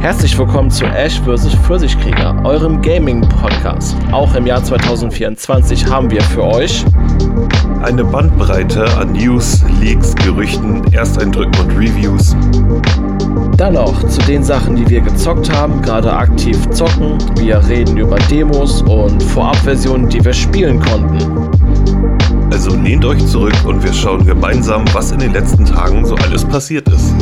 Herzlich willkommen zu Ash vs. Pfirsichkrieger, eurem Gaming-Podcast. Auch im Jahr 2024 haben wir für euch eine Bandbreite an News, Leaks, Gerüchten, Ersteindrücken und Reviews. Dann noch zu den Sachen, die wir gezockt haben, gerade aktiv zocken. Wir reden über Demos und Vorabversionen, die wir spielen konnten. Also lehnt euch zurück und wir schauen gemeinsam, was in den letzten Tagen so alles passiert ist.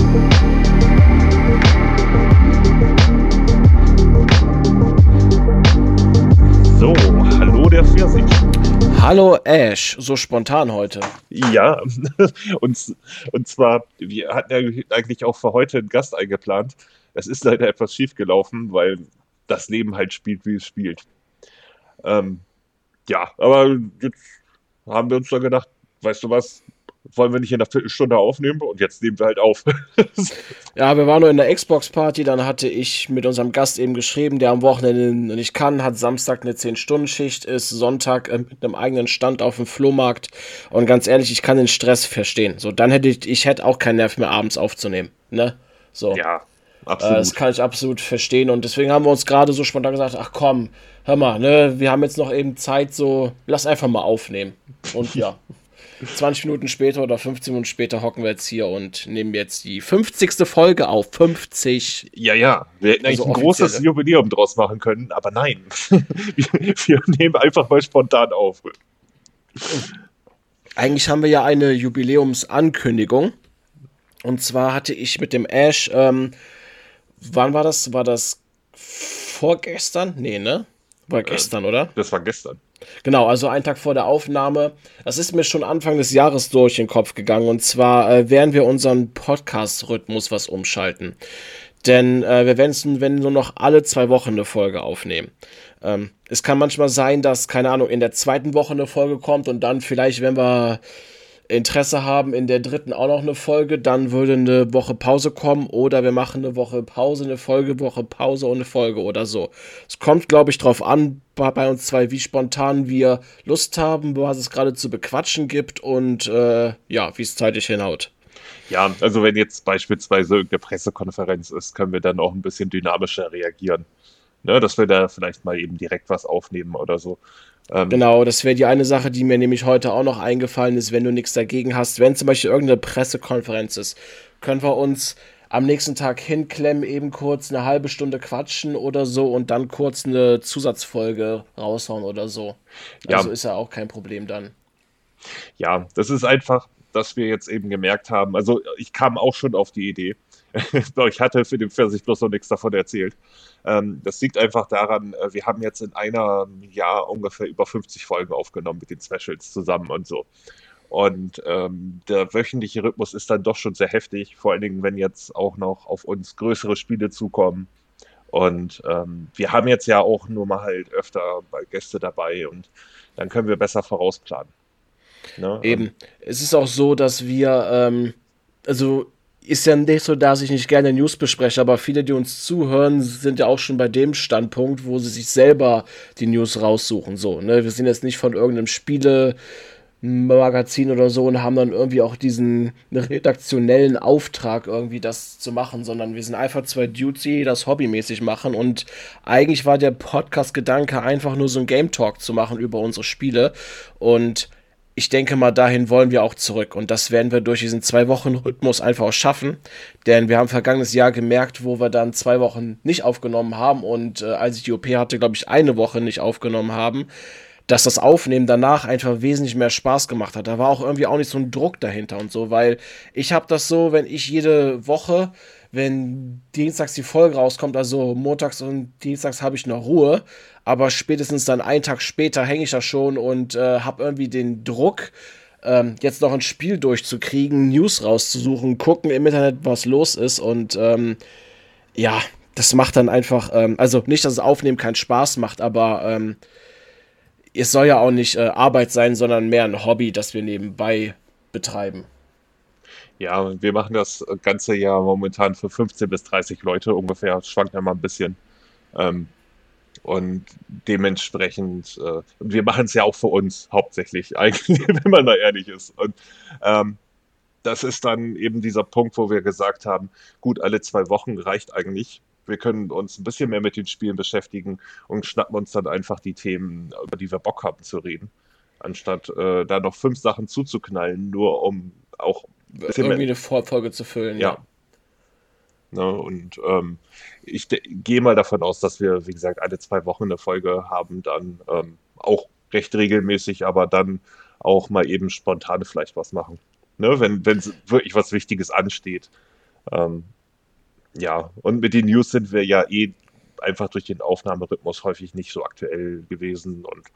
So, hallo der Pfirsich. Hallo Ash, so spontan heute. Ja, und, und zwar, wir hatten ja eigentlich auch für heute einen Gast eingeplant. Es ist leider etwas schief gelaufen, weil das Leben halt spielt, wie es spielt. Ähm, ja, aber jetzt haben wir uns dann gedacht, weißt du was, wollen wir nicht in einer Viertelstunde aufnehmen und jetzt nehmen wir halt auf. ja, wir waren nur in der Xbox-Party, dann hatte ich mit unserem Gast eben geschrieben, der am Wochenende nicht kann, hat Samstag eine 10-Stunden-Schicht, ist Sonntag äh, mit einem eigenen Stand auf dem Flohmarkt und ganz ehrlich, ich kann den Stress verstehen. So, dann hätte ich, ich hätte auch keinen Nerv mehr abends aufzunehmen, ne? So. Ja, absolut. Äh, das kann ich absolut verstehen und deswegen haben wir uns gerade so spontan gesagt, ach komm, hör mal, ne, wir haben jetzt noch eben Zeit, so, lass einfach mal aufnehmen. Und ja. 20 Minuten später oder 15 Minuten später hocken wir jetzt hier und nehmen jetzt die 50. Folge auf. 50. Ja, ja. Wir hätten eigentlich also ein großes Jubiläum draus machen können, aber nein. wir, wir nehmen einfach mal spontan auf. Eigentlich haben wir ja eine Jubiläumsankündigung. Und zwar hatte ich mit dem Ash, ähm, wann war das? War das vorgestern? Nee, ne? War gestern, äh, oder? Das war gestern. Genau, also einen Tag vor der Aufnahme. Das ist mir schon Anfang des Jahres durch den Kopf gegangen. Und zwar äh, werden wir unseren Podcast-Rhythmus was umschalten. Denn äh, wir werden es nur noch alle zwei Wochen eine Folge aufnehmen. Ähm, es kann manchmal sein, dass, keine Ahnung, in der zweiten Woche eine Folge kommt und dann vielleicht, wenn wir Interesse haben, in der dritten auch noch eine Folge, dann würde eine Woche Pause kommen oder wir machen eine Woche Pause, eine Folge, Woche Pause und eine Folge oder so. Es kommt, glaube ich, drauf an, bei uns zwei, wie spontan wir Lust haben, was es gerade zu bequatschen gibt und äh, ja, wie es zeitlich hinhaut. Ja, also wenn jetzt beispielsweise irgendeine Pressekonferenz ist, können wir dann auch ein bisschen dynamischer reagieren. Ne, dass wir da vielleicht mal eben direkt was aufnehmen oder so. Ähm, genau, das wäre die eine Sache, die mir nämlich heute auch noch eingefallen ist, wenn du nichts dagegen hast. Wenn zum Beispiel irgendeine Pressekonferenz ist, können wir uns am nächsten Tag hinklemmen, eben kurz eine halbe Stunde quatschen oder so und dann kurz eine Zusatzfolge raushauen oder so. Ja. Also ist ja auch kein Problem dann. Ja, das ist einfach, dass wir jetzt eben gemerkt haben, also ich kam auch schon auf die Idee. ich hatte für den Pfirsich bloß noch nichts davon erzählt. Ähm, das liegt einfach daran, äh, wir haben jetzt in einem Jahr ungefähr über 50 Folgen aufgenommen mit den Specials zusammen und so. Und ähm, der wöchentliche Rhythmus ist dann doch schon sehr heftig, vor allen Dingen, wenn jetzt auch noch auf uns größere Spiele zukommen. Und ähm, wir haben jetzt ja auch nur mal halt öfter Gäste dabei und dann können wir besser vorausplanen. Ne? Eben. Es ist auch so, dass wir, ähm, also ist ja nicht so, dass ich nicht gerne News bespreche, aber viele, die uns zuhören, sind ja auch schon bei dem Standpunkt, wo sie sich selber die News raussuchen. So, ne? Wir sind jetzt nicht von irgendeinem Spielemagazin oder so und haben dann irgendwie auch diesen redaktionellen Auftrag, irgendwie das zu machen, sondern wir sind einfach zwei Dudes, die das hobbymäßig machen. Und eigentlich war der Podcast-Gedanke einfach nur so ein Game Talk zu machen über unsere Spiele. Und ich denke mal, dahin wollen wir auch zurück. Und das werden wir durch diesen zwei Wochen Rhythmus einfach auch schaffen. Denn wir haben vergangenes Jahr gemerkt, wo wir dann zwei Wochen nicht aufgenommen haben und äh, als ich die OP hatte, glaube ich, eine Woche nicht aufgenommen haben, dass das Aufnehmen danach einfach wesentlich mehr Spaß gemacht hat. Da war auch irgendwie auch nicht so ein Druck dahinter und so, weil ich habe das so, wenn ich jede Woche wenn dienstags die Folge rauskommt, also montags und dienstags habe ich noch Ruhe, aber spätestens dann einen Tag später hänge ich da schon und äh, habe irgendwie den Druck, ähm, jetzt noch ein Spiel durchzukriegen, News rauszusuchen, gucken im Internet, was los ist und ähm, ja, das macht dann einfach, ähm, also nicht, dass das Aufnehmen keinen Spaß macht, aber ähm, es soll ja auch nicht äh, Arbeit sein, sondern mehr ein Hobby, das wir nebenbei betreiben. Ja, wir machen das ganze Jahr momentan für 15 bis 30 Leute ungefähr, schwankt ja mal ein bisschen. Ähm, und dementsprechend, äh, wir machen es ja auch für uns hauptsächlich, eigentlich, wenn man da ehrlich ist. Und ähm, das ist dann eben dieser Punkt, wo wir gesagt haben, gut, alle zwei Wochen reicht eigentlich. wir können uns ein bisschen mehr mit den Spielen beschäftigen und schnappen uns dann einfach die Themen, über die wir Bock haben zu reden. Anstatt äh, da noch fünf Sachen zuzuknallen, nur um auch irgendwie eine Vorfolge zu füllen. Ja. ja. Ne, und ähm, ich gehe mal davon aus, dass wir, wie gesagt, alle zwei Wochen eine Folge haben, dann ähm, auch recht regelmäßig, aber dann auch mal eben spontan vielleicht was machen. Ne, wenn wenn wirklich was Wichtiges ansteht. Ähm, ja, und mit den News sind wir ja eh einfach durch den Aufnahmerhythmus häufig nicht so aktuell gewesen und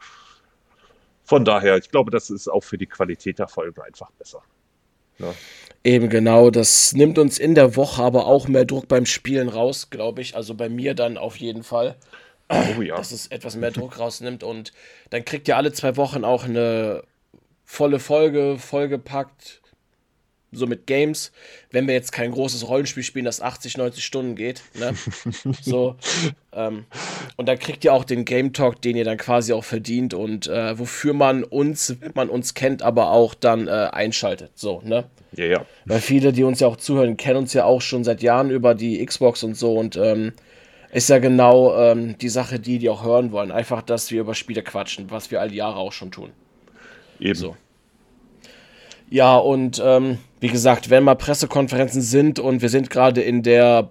von daher, ich glaube, das ist auch für die Qualität der Folgen einfach besser. Ja. Eben genau, das nimmt uns in der Woche aber auch mehr Druck beim Spielen raus, glaube ich. Also bei mir dann auf jeden Fall. Oh ja. Dass es etwas mehr Druck rausnimmt und dann kriegt ihr alle zwei Wochen auch eine volle Folge, vollgepackt so mit Games, wenn wir jetzt kein großes Rollenspiel spielen, das 80, 90 Stunden geht, ne? so, ähm, und dann kriegt ihr auch den Game Talk, den ihr dann quasi auch verdient und äh, wofür man uns, wenn man uns kennt, aber auch dann äh, einschaltet, so, ne? Ja, ja. Weil viele, die uns ja auch zuhören, kennen uns ja auch schon seit Jahren über die Xbox und so und ähm, ist ja genau ähm, die Sache, die die auch hören wollen. Einfach, dass wir über Spiele quatschen, was wir all die Jahre auch schon tun. Eben. So. Ja, und ähm, wie gesagt, wenn mal Pressekonferenzen sind und wir sind gerade in der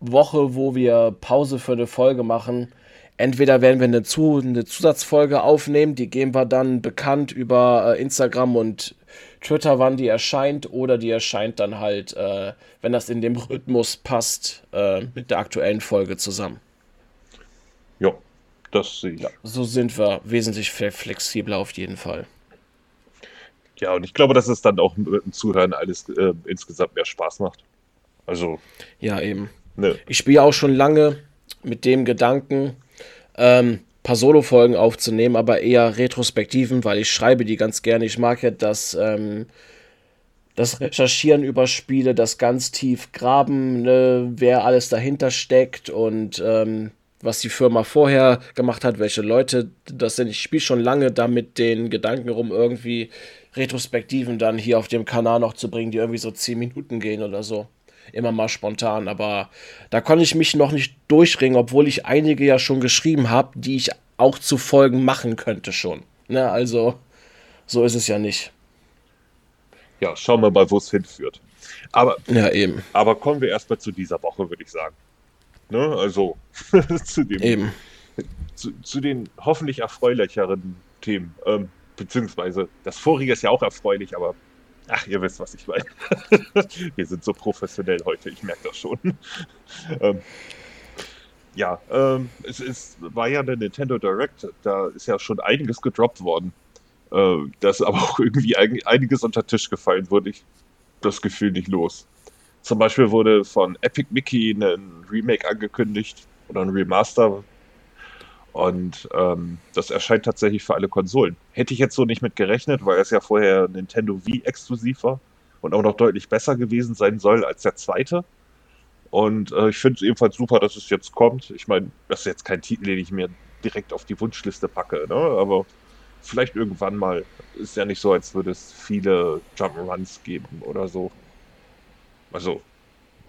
Woche, wo wir Pause für eine Folge machen, entweder werden wir eine, Zu eine Zusatzfolge aufnehmen, die geben wir dann bekannt über äh, Instagram und Twitter, wann die erscheint, oder die erscheint dann halt, äh, wenn das in dem Rhythmus passt, äh, mit der aktuellen Folge zusammen. Ja, das sehe ich. Ja, so sind wir wesentlich flexibler auf jeden Fall. Ja, und ich glaube, dass es dann auch mit dem Zuhören alles äh, insgesamt mehr Spaß macht. Also. Ja, eben. Ne. Ich spiele auch schon lange mit dem Gedanken, ähm, paar Solo-Folgen aufzunehmen, aber eher Retrospektiven, weil ich schreibe die ganz gerne. Ich mag ja das, ähm, das Recherchieren über Spiele, das ganz tief graben, ne, wer alles dahinter steckt und ähm, was die Firma vorher gemacht hat, welche Leute das sind. Ich spiele schon lange damit den Gedanken rum, irgendwie Retrospektiven dann hier auf dem Kanal noch zu bringen, die irgendwie so 10 Minuten gehen oder so. Immer mal spontan, aber da konnte ich mich noch nicht durchringen, obwohl ich einige ja schon geschrieben habe, die ich auch zu Folgen machen könnte schon. Ne, also, so ist es ja nicht. Ja, schauen wir mal, wo es hinführt. Aber, ja, eben. aber kommen wir erstmal zu dieser Woche, würde ich sagen. Ne? Also, zu, dem, eben. Zu, zu, den hoffentlich erfreulicheren Themen. Ähm, beziehungsweise das vorige ist ja auch erfreulich, aber ach, ihr wisst, was ich meine. Wir sind so professionell heute, ich merke das schon. ähm, ja, ähm, es ist, war ja eine Nintendo Direct, da ist ja schon einiges gedroppt worden. Äh, da ist aber auch irgendwie einiges unter Tisch gefallen, wurde ich das Gefühl nicht los. Zum Beispiel wurde von Epic Mickey ein Remake angekündigt oder ein Remaster, und ähm, das erscheint tatsächlich für alle Konsolen. Hätte ich jetzt so nicht mit gerechnet, weil es ja vorher Nintendo Wii exklusiv war und auch noch deutlich besser gewesen sein soll als der zweite. Und äh, ich finde es ebenfalls super, dass es jetzt kommt. Ich meine, das ist jetzt kein Titel, den ich mir direkt auf die Wunschliste packe, ne? aber vielleicht irgendwann mal. Ist ja nicht so, als würde es viele Jump'n'Runs geben oder so. Also,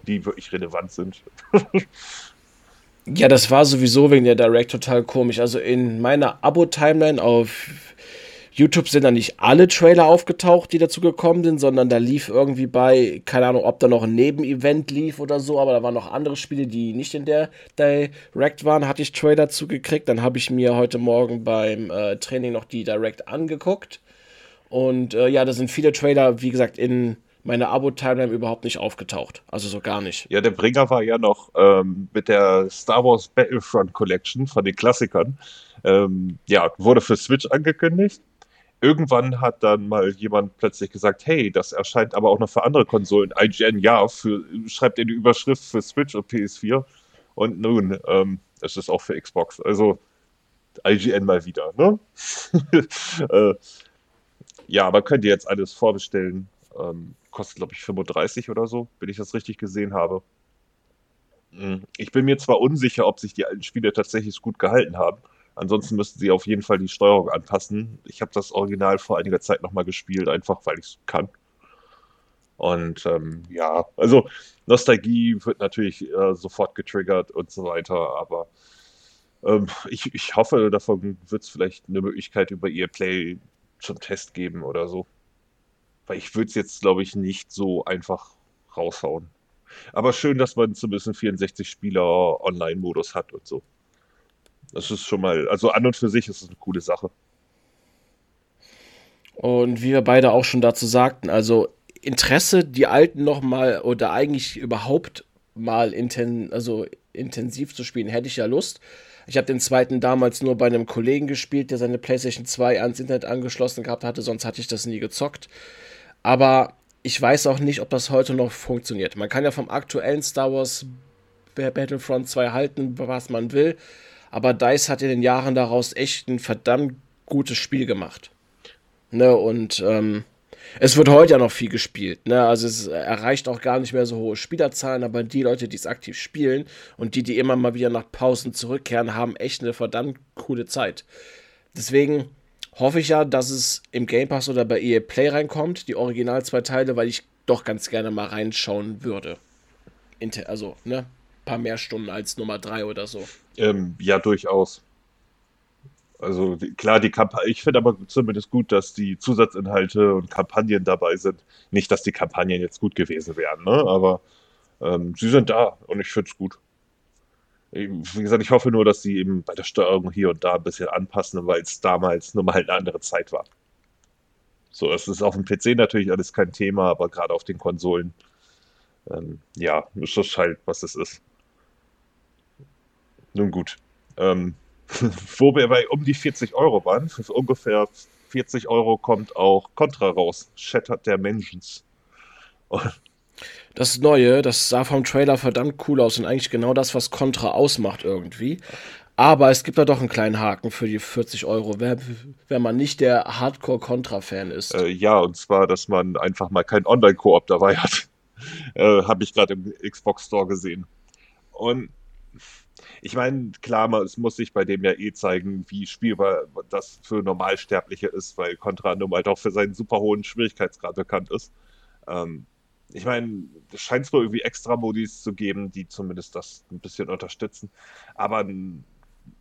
die wirklich relevant sind. Ja, das war sowieso wegen der Direct total komisch. Also in meiner Abo-Timeline auf YouTube sind da nicht alle Trailer aufgetaucht, die dazu gekommen sind, sondern da lief irgendwie bei, keine Ahnung, ob da noch ein Nebenevent lief oder so, aber da waren noch andere Spiele, die nicht in der Direct waren, hatte ich Trailer zugekriegt. Dann habe ich mir heute Morgen beim äh, Training noch die Direct angeguckt. Und äh, ja, da sind viele Trailer, wie gesagt, in meine Abo-Timeline überhaupt nicht aufgetaucht. Also so gar nicht. Ja, der Bringer war ja noch ähm, mit der Star Wars Battlefront Collection von den Klassikern. Ähm, ja, wurde für Switch angekündigt. Irgendwann hat dann mal jemand plötzlich gesagt, hey, das erscheint aber auch noch für andere Konsolen. IGN, ja, für, schreibt in die Überschrift für Switch und PS4. Und nun, ähm, es ist auch für Xbox. Also IGN mal wieder, ne? äh, ja, aber könnt ihr jetzt alles vorbestellen. Ähm, kostet, glaube ich, 35 oder so, wenn ich das richtig gesehen habe. Hm, ich bin mir zwar unsicher, ob sich die alten Spiele tatsächlich gut gehalten haben. Ansonsten müssten sie auf jeden Fall die Steuerung anpassen. Ich habe das Original vor einiger Zeit nochmal gespielt, einfach weil ich es kann. Und ähm, ja, also Nostalgie wird natürlich äh, sofort getriggert und so weiter, aber ähm, ich, ich hoffe, davon wird es vielleicht eine Möglichkeit über ihr Play zum Test geben oder so. Weil ich würde es jetzt, glaube ich, nicht so einfach raushauen. Aber schön, dass man zumindest einen 64-Spieler Online-Modus hat und so. Das ist schon mal, also an und für sich ist es eine coole Sache. Und wie wir beide auch schon dazu sagten, also Interesse, die alten nochmal oder eigentlich überhaupt mal inten also intensiv zu spielen, hätte ich ja Lust. Ich habe den zweiten damals nur bei einem Kollegen gespielt, der seine PlayStation 2 ans Internet angeschlossen gehabt hatte, sonst hatte ich das nie gezockt. Aber ich weiß auch nicht, ob das heute noch funktioniert. Man kann ja vom aktuellen Star Wars Battlefront 2 halten, was man will, aber DICE hat in den Jahren daraus echt ein verdammt gutes Spiel gemacht. Ne, und ähm, es wird heute ja noch viel gespielt. Ne? Also es erreicht auch gar nicht mehr so hohe Spielerzahlen, aber die Leute, die es aktiv spielen und die, die immer mal wieder nach Pausen zurückkehren, haben echt eine verdammt coole Zeit. Deswegen hoffe ich ja, dass es im Game Pass oder bei EA Play reinkommt, die Original zwei Teile, weil ich doch ganz gerne mal reinschauen würde. Also, ne? Ein paar mehr Stunden als Nummer 3 oder so. Ähm, ja, durchaus. Also klar, die Kampagne, ich finde aber zumindest gut, dass die Zusatzinhalte und Kampagnen dabei sind. Nicht, dass die Kampagnen jetzt gut gewesen wären, ne? aber ähm, sie sind da und ich finde es gut. Wie gesagt, ich hoffe nur, dass sie eben bei der Steuerung hier und da ein bisschen anpassen, weil es damals nur mal eine andere Zeit war. So, es ist auf dem PC natürlich alles kein Thema, aber gerade auf den Konsolen, ähm, ja, ist das halt, was es ist. Nun gut. Ähm, wo wir bei um die 40 Euro waren. Für ungefähr 40 Euro kommt auch Contra raus. Shattered Dimensions. das Neue, das sah vom Trailer verdammt cool aus und eigentlich genau das, was Contra ausmacht irgendwie. Aber es gibt da doch einen kleinen Haken für die 40 Euro, wenn, wenn man nicht der Hardcore-Contra-Fan ist. Äh, ja, und zwar, dass man einfach mal keinen Online-Koop dabei hat. Äh, Habe ich gerade im Xbox Store gesehen. Und ich meine, klar, es muss sich bei dem ja eh zeigen, wie spielbar das für Normalsterbliche ist, weil Contra nun halt auch für seinen super hohen Schwierigkeitsgrad bekannt ist. Ähm, ich meine, es scheint es wohl irgendwie extra Modis zu geben, die zumindest das ein bisschen unterstützen. Aber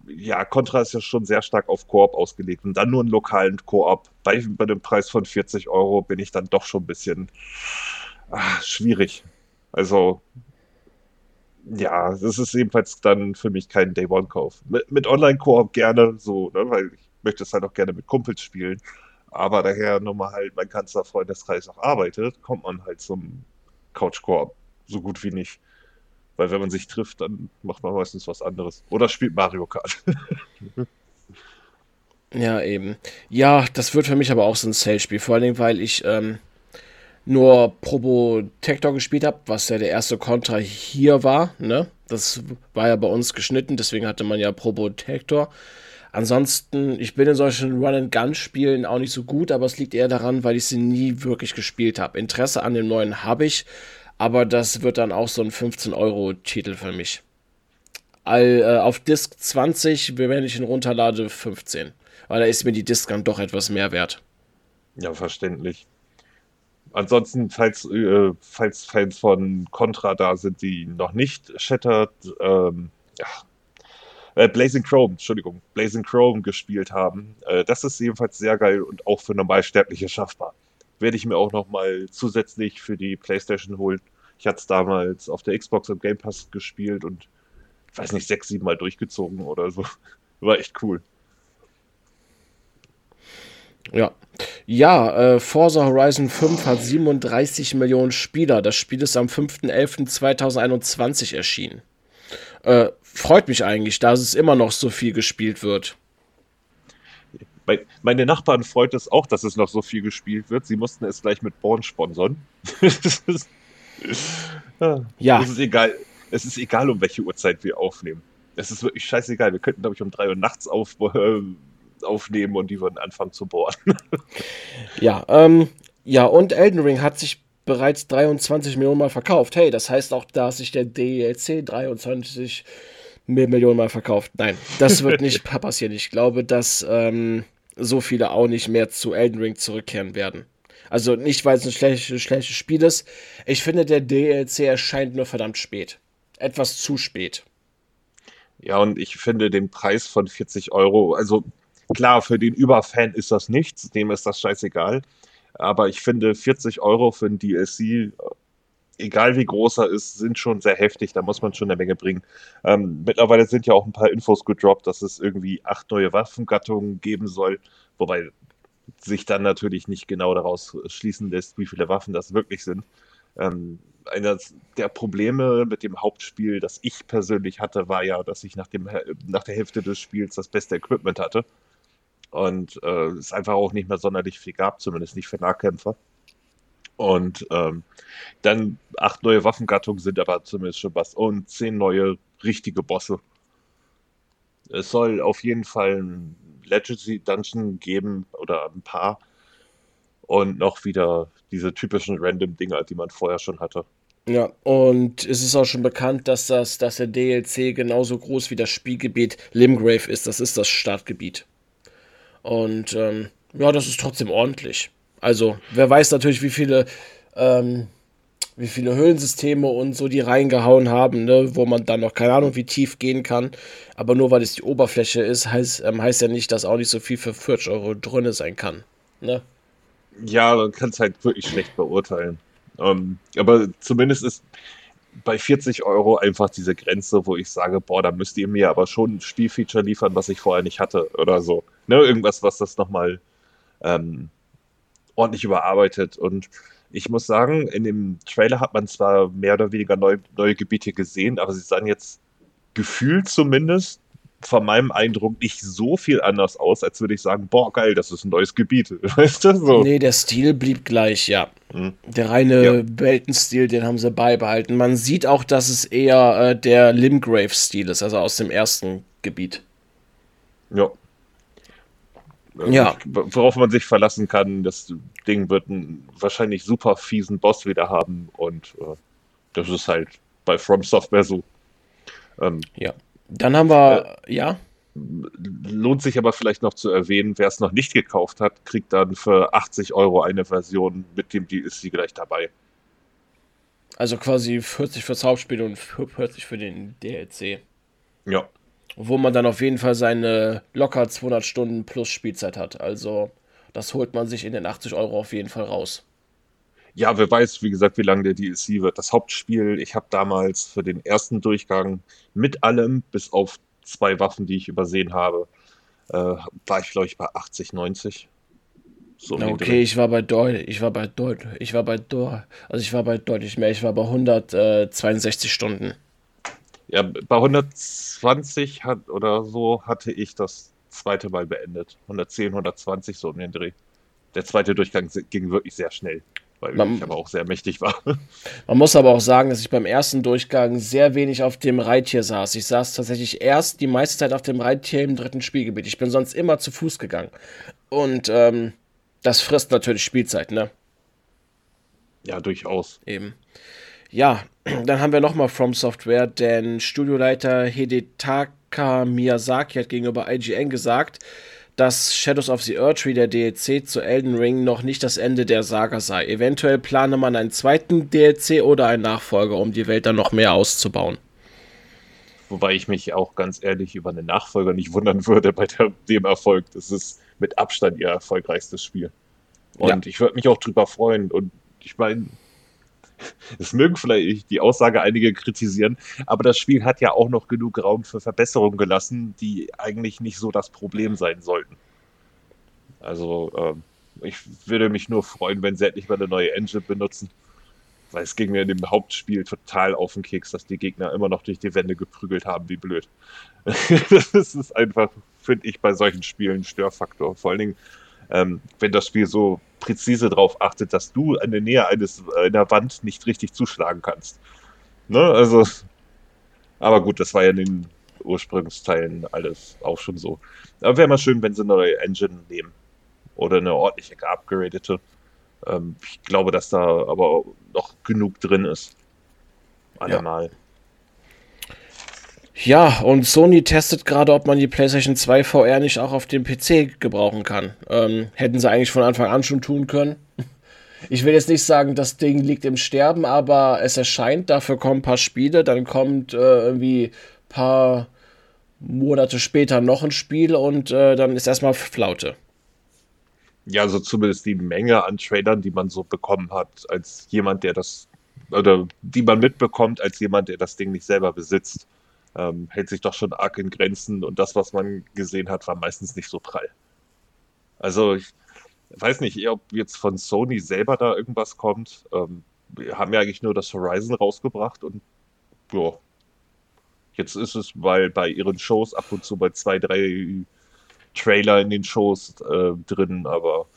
ja, Contra ist ja schon sehr stark auf Koop ausgelegt. Und dann nur einen lokalen Koop. Bei, bei dem Preis von 40 Euro bin ich dann doch schon ein bisschen ach, schwierig. Also, ja, das ist jedenfalls dann für mich kein Day-One-Kauf. Mit, mit Online-Koop gerne so, ne, weil ich möchte es halt auch gerne mit Kumpels spielen. Aber daher nochmal halt mein ganzer Freundeskreis auch arbeitet, kommt man halt zum Couch-Koop so gut wie nicht. Weil wenn man sich trifft, dann macht man meistens was anderes. Oder spielt Mario Kart. ja, eben. Ja, das wird für mich aber auch so ein Sales-Spiel. Vor allem, weil ich ähm, nur Probotector gespielt habe, was ja der erste Contra hier war. Ne? Das war ja bei uns geschnitten, deswegen hatte man ja Probotector. Ansonsten, ich bin in solchen Run-and-Gun-Spielen auch nicht so gut, aber es liegt eher daran, weil ich sie nie wirklich gespielt habe. Interesse an dem neuen habe ich, aber das wird dann auch so ein 15-Euro-Titel für mich. All, äh, auf Disk 20, wenn ich ihn runterlade, 15. Weil da ist mir die Disk dann doch etwas mehr wert. Ja, verständlich. Ansonsten, falls, äh, falls Fans von Contra da sind, die noch nicht Shattered, ähm, ja, äh, Blazing Chrome, Entschuldigung, Blazing Chrome gespielt haben, äh, das ist jedenfalls sehr geil und auch für Normalsterbliche schaffbar. Werde ich mir auch nochmal zusätzlich für die Playstation holen. Ich hatte es damals auf der Xbox und Game Pass gespielt und, weiß nicht, sechs, sieben Mal durchgezogen oder so. War echt cool. Ja. Ja, äh, Forza Horizon 5 hat 37 Millionen Spieler. Das Spiel ist am 5.11.2021 erschienen. Äh, freut mich eigentlich, dass es immer noch so viel gespielt wird. Meine Nachbarn freut es auch, dass es noch so viel gespielt wird. Sie mussten es gleich mit Born sponsern. ja. Es ist egal. Es ist egal, um welche Uhrzeit wir aufnehmen. Es ist wirklich scheißegal. Wir könnten, glaube ich, um drei Uhr nachts auf, äh, aufnehmen und die würden anfangen zu bohren. ja, ähm, ja, und Elden Ring hat sich bereits 23 Millionen Mal verkauft. Hey, das heißt auch, dass sich der DLC 23 Millionen Mal verkauft. Nein, das wird nicht passieren. Ich glaube, dass ähm, so viele auch nicht mehr zu Elden Ring zurückkehren werden. Also nicht, weil es ein schlechtes, schlechtes Spiel ist. Ich finde, der DLC erscheint nur verdammt spät. Etwas zu spät. Ja, und ich finde den Preis von 40 Euro, also klar, für den Überfan ist das nichts, dem ist das scheißegal. Aber ich finde 40 Euro für ein DLC, egal wie groß er ist, sind schon sehr heftig. Da muss man schon eine Menge bringen. Ähm, mittlerweile sind ja auch ein paar Infos gedroppt, dass es irgendwie acht neue Waffengattungen geben soll. Wobei sich dann natürlich nicht genau daraus schließen lässt, wie viele Waffen das wirklich sind. Ähm, eines der Probleme mit dem Hauptspiel, das ich persönlich hatte, war ja, dass ich nach, dem, nach der Hälfte des Spiels das beste Equipment hatte. Und äh, es einfach auch nicht mehr sonderlich viel gab, zumindest nicht für Nahkämpfer. Und ähm, dann acht neue Waffengattungen sind aber zumindest schon was. Und zehn neue richtige Bosse. Es soll auf jeden Fall ein Legacy Dungeon geben oder ein paar. Und noch wieder diese typischen Random-Dinger, die man vorher schon hatte. Ja, und es ist auch schon bekannt, dass, das, dass der DLC genauso groß wie das Spielgebiet Limgrave ist. Das ist das Startgebiet. Und ähm, ja, das ist trotzdem ordentlich. Also, wer weiß natürlich, wie viele, ähm, wie viele Höhlensysteme und so die reingehauen haben, ne, wo man dann noch keine Ahnung, wie tief gehen kann. Aber nur weil es die Oberfläche ist, heißt, ähm, heißt ja nicht, dass auch nicht so viel für 40 Euro drin sein kann. Ne? Ja, man kann es halt wirklich schlecht beurteilen. Ähm, aber zumindest ist bei 40 Euro einfach diese Grenze, wo ich sage, boah, da müsst ihr mir aber schon ein Spielfeature liefern, was ich vorher nicht hatte oder so. Ne, irgendwas, was das nochmal ähm, ordentlich überarbeitet. Und ich muss sagen, in dem Trailer hat man zwar mehr oder weniger neu, neue Gebiete gesehen, aber sie sahen jetzt gefühlt zumindest von meinem Eindruck nicht so viel anders aus, als würde ich sagen, boah, geil, das ist ein neues Gebiet. Weißt du? So. Nee, der Stil blieb gleich, ja. Hm. Der reine ja. Weltenstil, den haben sie beibehalten. Man sieht auch, dass es eher äh, der Limgrave-Stil ist, also aus dem ersten Gebiet. Ja. Ja. Worauf man sich verlassen kann, das Ding wird einen wahrscheinlich super fiesen Boss wieder haben und äh, das ist halt bei From Software so. Ähm, ja. Dann haben wir, äh, ja. Lohnt sich aber vielleicht noch zu erwähnen, wer es noch nicht gekauft hat, kriegt dann für 80 Euro eine Version mit dem DLC gleich dabei. Also quasi 40 fürs Hauptspiel und 40 für den DLC. Ja. Wo man dann auf jeden Fall seine locker 200 Stunden plus Spielzeit hat. Also das holt man sich in den 80 Euro auf jeden Fall raus. Ja, wer weiß, wie gesagt, wie lange der DLC wird. Das Hauptspiel, ich habe damals für den ersten Durchgang mit allem, bis auf zwei Waffen, die ich übersehen habe, äh, war ich, glaube ich, bei 80, 90. So okay, ich war bei deutlich, ich war bei deutlich, ich war bei also ich war bei deutlich mehr, ich war bei 162 Stunden. Ja, bei 120 hat oder so hatte ich das zweite Mal beendet. 110, 120 so um den Dreh. Der zweite Durchgang ging wirklich sehr schnell weil man, ich aber auch sehr mächtig war. Man muss aber auch sagen, dass ich beim ersten Durchgang sehr wenig auf dem Reittier saß. Ich saß tatsächlich erst die meiste Zeit auf dem Reittier im dritten Spielgebiet. Ich bin sonst immer zu Fuß gegangen. Und ähm, das frisst natürlich Spielzeit, ne? Ja, durchaus. Eben. Ja, dann haben wir nochmal From Software, denn Studioleiter Hidetaka Miyazaki hat gegenüber IGN gesagt, dass Shadows of the Erdtree, der DLC zu Elden Ring, noch nicht das Ende der Saga sei. Eventuell plane man einen zweiten DLC oder einen Nachfolger, um die Welt dann noch mehr auszubauen. Wobei ich mich auch ganz ehrlich über einen Nachfolger nicht wundern würde bei der, dem Erfolg. Das ist mit Abstand ihr erfolgreichstes Spiel. Und ja. ich würde mich auch drüber freuen. Und ich meine, es mögen vielleicht die Aussage einige kritisieren, aber das Spiel hat ja auch noch genug Raum für Verbesserungen gelassen, die eigentlich nicht so das Problem sein sollten. Also, ähm, ich würde mich nur freuen, wenn sie endlich mal eine neue Engine benutzen. Weil es ging mir in dem Hauptspiel total auf den Keks, dass die Gegner immer noch durch die Wände geprügelt haben, wie blöd. das ist einfach, finde ich, bei solchen Spielen ein Störfaktor. Vor allen Dingen, ähm, wenn das Spiel so präzise darauf achtet, dass du an der Nähe eines, einer Wand nicht richtig zuschlagen kannst. Ne? Also, aber gut, das war ja in den Ursprungsteilen alles auch schon so. Aber wäre mal schön, wenn sie eine neue Engine nehmen. Oder eine ordentliche geupgradete. Ähm, ich glaube, dass da aber noch genug drin ist. Allemal. Ja. Ja, und Sony testet gerade, ob man die PlayStation 2 VR nicht auch auf dem PC gebrauchen kann. Ähm, hätten sie eigentlich von Anfang an schon tun können. ich will jetzt nicht sagen, das Ding liegt im Sterben, aber es erscheint, dafür kommen ein paar Spiele, dann kommt äh, irgendwie ein paar Monate später noch ein Spiel und äh, dann ist erstmal Flaute. Ja, also zumindest die Menge an Trailern, die man so bekommen hat, als jemand, der das, oder die man mitbekommt, als jemand, der das Ding nicht selber besitzt, ähm, hält sich doch schon arg in Grenzen und das, was man gesehen hat, war meistens nicht so prall. Also ich weiß nicht, ob jetzt von Sony selber da irgendwas kommt. Ähm, wir haben ja eigentlich nur das Horizon rausgebracht und ja, jetzt ist es, weil bei ihren Shows ab und zu bei zwei, drei Trailer in den Shows äh, drin, aber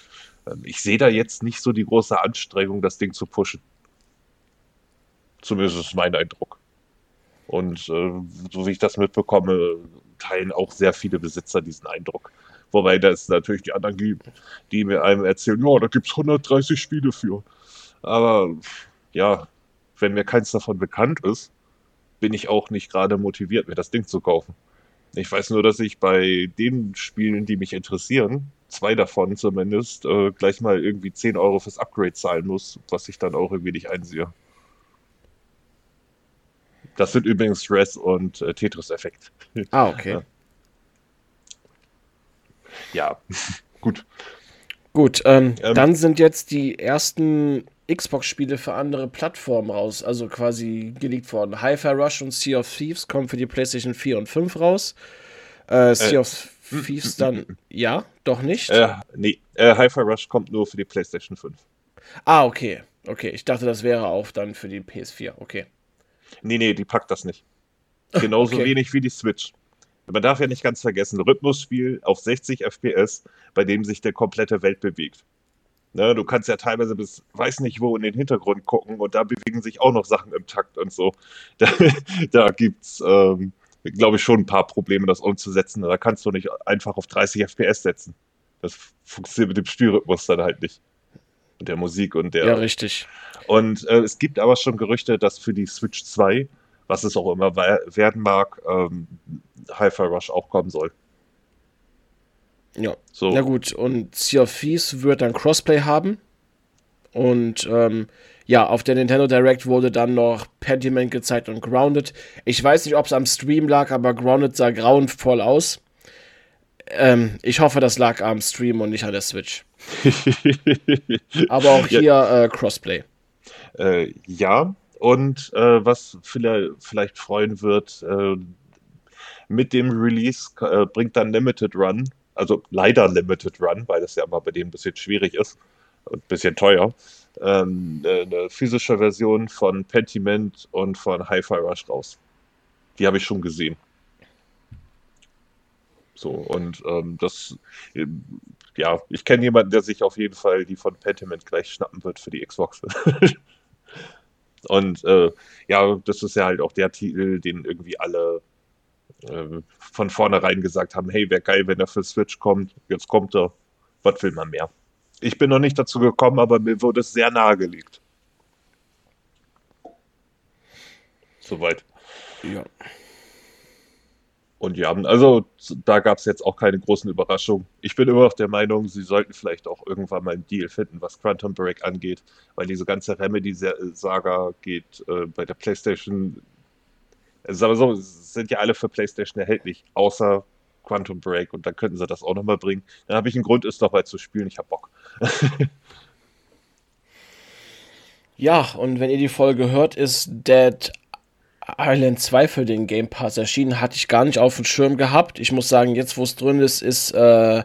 äh, ich sehe da jetzt nicht so die große Anstrengung, das Ding zu pushen. Zumindest ist mein Eindruck. Und äh, so wie ich das mitbekomme, teilen auch sehr viele Besitzer diesen Eindruck. Wobei das natürlich die anderen gibt, die mir einem erzählen, ja, da gibt es 130 Spiele für. Aber ja, wenn mir keins davon bekannt ist, bin ich auch nicht gerade motiviert, mir das Ding zu kaufen. Ich weiß nur, dass ich bei den Spielen, die mich interessieren, zwei davon zumindest, äh, gleich mal irgendwie 10 Euro fürs Upgrade zahlen muss, was ich dann auch irgendwie nicht einsehe. Das sind übrigens Res und äh, Tetris Effekt. Ah, okay. ja, gut. Gut, ähm, ähm, dann sind jetzt die ersten Xbox-Spiele für andere Plattformen raus, also quasi geleakt worden. Hi-Fi Rush und Sea of Thieves kommen für die PlayStation 4 und 5 raus. Äh, sea äh, of Thieves dann, ja, doch nicht? Äh, nee, äh, Hi-Fi Rush kommt nur für die PlayStation 5. Ah, okay. Okay, ich dachte, das wäre auch dann für die PS4. Okay. Nee, nee, die packt das nicht. Genauso okay. wenig wie die Switch. Man darf ja nicht ganz vergessen, Rhythmusspiel auf 60 FPS, bei dem sich der komplette Welt bewegt. Ne, du kannst ja teilweise bis weiß nicht wo in den Hintergrund gucken und da bewegen sich auch noch Sachen im Takt und so. Da, da gibt es, ähm, glaube ich, schon ein paar Probleme, das umzusetzen. Da kannst du nicht einfach auf 30 FPS setzen. Das funktioniert mit dem Spielrhythmus dann halt nicht. Der Musik und der. Ja, richtig. Und äh, es gibt aber schon Gerüchte, dass für die Switch 2, was es auch immer werden mag, ähm, Hi-Fi Rush auch kommen soll. Ja. So. Na gut, und Sea of Thieves wird dann Crossplay haben. Und ähm, ja, auf der Nintendo Direct wurde dann noch Pentiment gezeigt und Grounded. Ich weiß nicht, ob es am Stream lag, aber Grounded sah grauenvoll aus. Ähm, ich hoffe, das lag am Stream und nicht an der Switch. aber auch hier ja. äh, Crossplay. Äh, ja, und äh, was vielleicht, vielleicht freuen wird, äh, mit dem Release äh, bringt dann Limited Run also leider Limited Run, weil das ja immer bei denen ein bisschen schwierig ist und ein bisschen teuer, ähm, eine physische Version von Pentiment und von Hi-Fi Rush raus. Die habe ich schon gesehen. So, und ähm, das, ja, ich kenne jemanden, der sich auf jeden Fall die von Pentiment gleich schnappen wird für die Xbox. und äh, ja, das ist ja halt auch der Titel, den irgendwie alle äh, von vornherein gesagt haben, hey, wäre geil, wenn er für Switch kommt. Jetzt kommt er. Was will man mehr? Ich bin noch nicht dazu gekommen, aber mir wurde es sehr nahegelegt. Soweit. Ja. Und ja, also da gab es jetzt auch keine großen Überraschungen. Ich bin immer noch der Meinung, sie sollten vielleicht auch irgendwann mal einen Deal finden, was Quantum Break angeht, weil diese ganze Remedy-Saga geht äh, bei der PlayStation sagen wir so, sind ja alle für PlayStation erhältlich, außer Quantum Break und dann könnten sie das auch nochmal bringen. Dann habe ich einen Grund, es dabei zu spielen. Ich habe Bock. ja, und wenn ihr die Folge hört, ist Dead Island 2 für den Game Pass erschienen. Hatte ich gar nicht auf dem Schirm gehabt. Ich muss sagen, jetzt wo es drin ist, ist äh,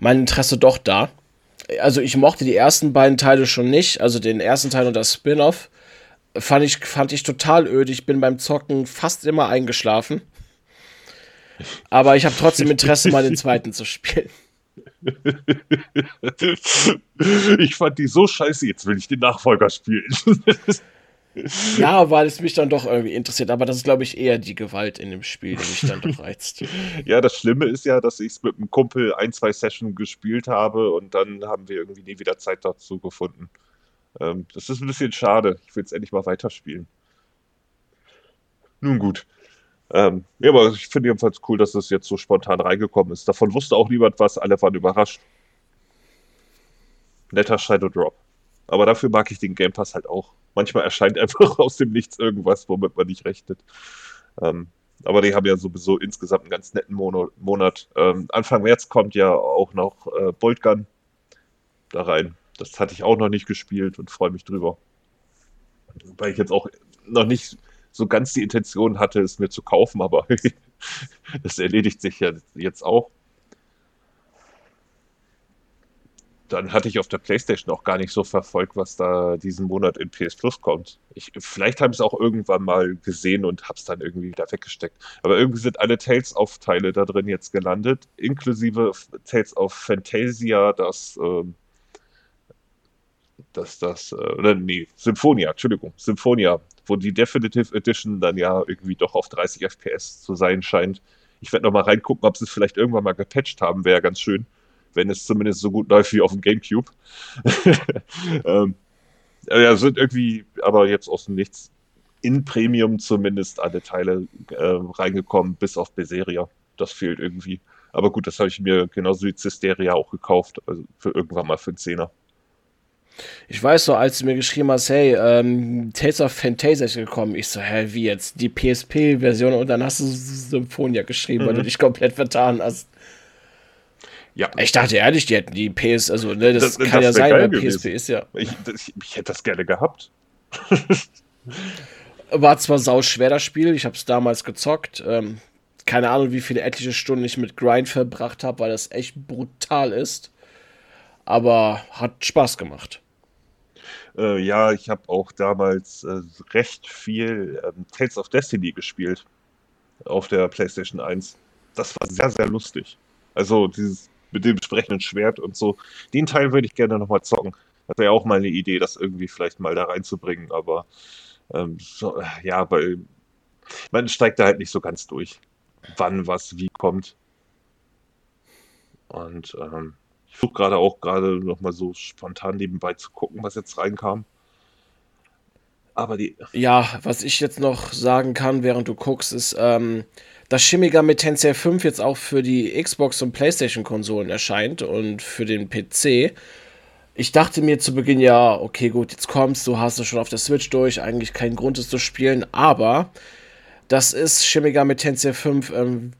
mein Interesse doch da. Also ich mochte die ersten beiden Teile schon nicht, also den ersten Teil und das Spin-off fand ich, fand ich total öde. Ich bin beim Zocken fast immer eingeschlafen. Aber ich habe trotzdem Interesse, mal den zweiten zu spielen. Ich fand die so scheiße, jetzt will ich den Nachfolger spielen. Ja, weil es mich dann doch irgendwie interessiert. Aber das ist, glaube ich, eher die Gewalt in dem Spiel, die mich dann doch reizt. Ja, das Schlimme ist ja, dass ich es mit einem Kumpel ein, zwei Sessions gespielt habe und dann haben wir irgendwie nie wieder Zeit dazu gefunden. Ähm, das ist ein bisschen schade. Ich will es endlich mal weiterspielen. Nun gut. Ähm, ja, aber ich finde jedenfalls cool, dass es jetzt so spontan reingekommen ist. Davon wusste auch niemand was, alle waren überrascht. Netter Shadow Drop. Aber dafür mag ich den Game Pass halt auch. Manchmal erscheint einfach aus dem Nichts irgendwas, womit man nicht rechnet. Ähm, aber die haben ja sowieso insgesamt einen ganz netten Mono Monat. Ähm, Anfang März kommt ja auch noch äh, Boltgun da rein. Das hatte ich auch noch nicht gespielt und freue mich drüber. Weil ich jetzt auch noch nicht so ganz die Intention hatte, es mir zu kaufen, aber das erledigt sich ja jetzt auch. Dann hatte ich auf der Playstation auch gar nicht so verfolgt, was da diesen Monat in PS Plus kommt. Ich, vielleicht habe ich es auch irgendwann mal gesehen und habe es dann irgendwie wieder weggesteckt. Aber irgendwie sind alle Tales of Teile da drin jetzt gelandet, inklusive Tales of Fantasia, das, ähm, das, das, äh, nee, Symphonia, Entschuldigung, Symphonia, wo die Definitive Edition dann ja irgendwie doch auf 30 FPS zu sein scheint. Ich werde noch mal reingucken, ob sie es vielleicht irgendwann mal gepatcht haben, wäre ganz schön wenn es zumindest so gut läuft wie auf dem Gamecube. ähm, ja, sind irgendwie aber jetzt aus dem Nichts in Premium zumindest alle Teile äh, reingekommen, bis auf Berseria. Das fehlt irgendwie. Aber gut, das habe ich mir genauso wie Cisteria auch gekauft, also für irgendwann mal für einen Zehner. Ich weiß so, als du mir geschrieben hast, hey, ähm, Tales of Fantasia ist gekommen. Ich so, hä, wie jetzt? Die PSP-Version und dann hast du Symphonia geschrieben, mhm. weil du dich komplett vertan hast. Ja. Ich dachte ehrlich, die hätten die PS, also ne, das, das kann das ja sein, weil PSP ist ja. Ich, das, ich hätte das gerne gehabt. War zwar sau schwer das Spiel, ich habe es damals gezockt. Ähm, keine Ahnung, wie viele etliche Stunden ich mit Grind verbracht habe, weil das echt brutal ist. Aber hat Spaß gemacht. Äh, ja, ich habe auch damals äh, recht viel ähm, Tales of Destiny gespielt auf der PlayStation 1. Das war sehr, sehr lustig. Also dieses mit dem entsprechenden Schwert und so. Den Teil würde ich gerne nochmal zocken. Das wäre ja auch mal eine Idee, das irgendwie vielleicht mal da reinzubringen, aber ähm, so, ja, weil man steigt da halt nicht so ganz durch, wann was wie kommt. Und ähm, ich versuche gerade auch gerade nochmal so spontan nebenbei zu gucken, was jetzt reinkam. Aber die. Ja, was ich jetzt noch sagen kann, während du guckst, ist, ähm, dass Shin Megami Tensei 5 jetzt auch für die Xbox und PlayStation Konsolen erscheint und für den PC. Ich dachte mir zu Beginn, ja, okay, gut, jetzt kommst du, hast du schon auf der Switch durch, eigentlich kein Grund, es zu spielen, aber das ist Shin Megami Tensei 5 ähm,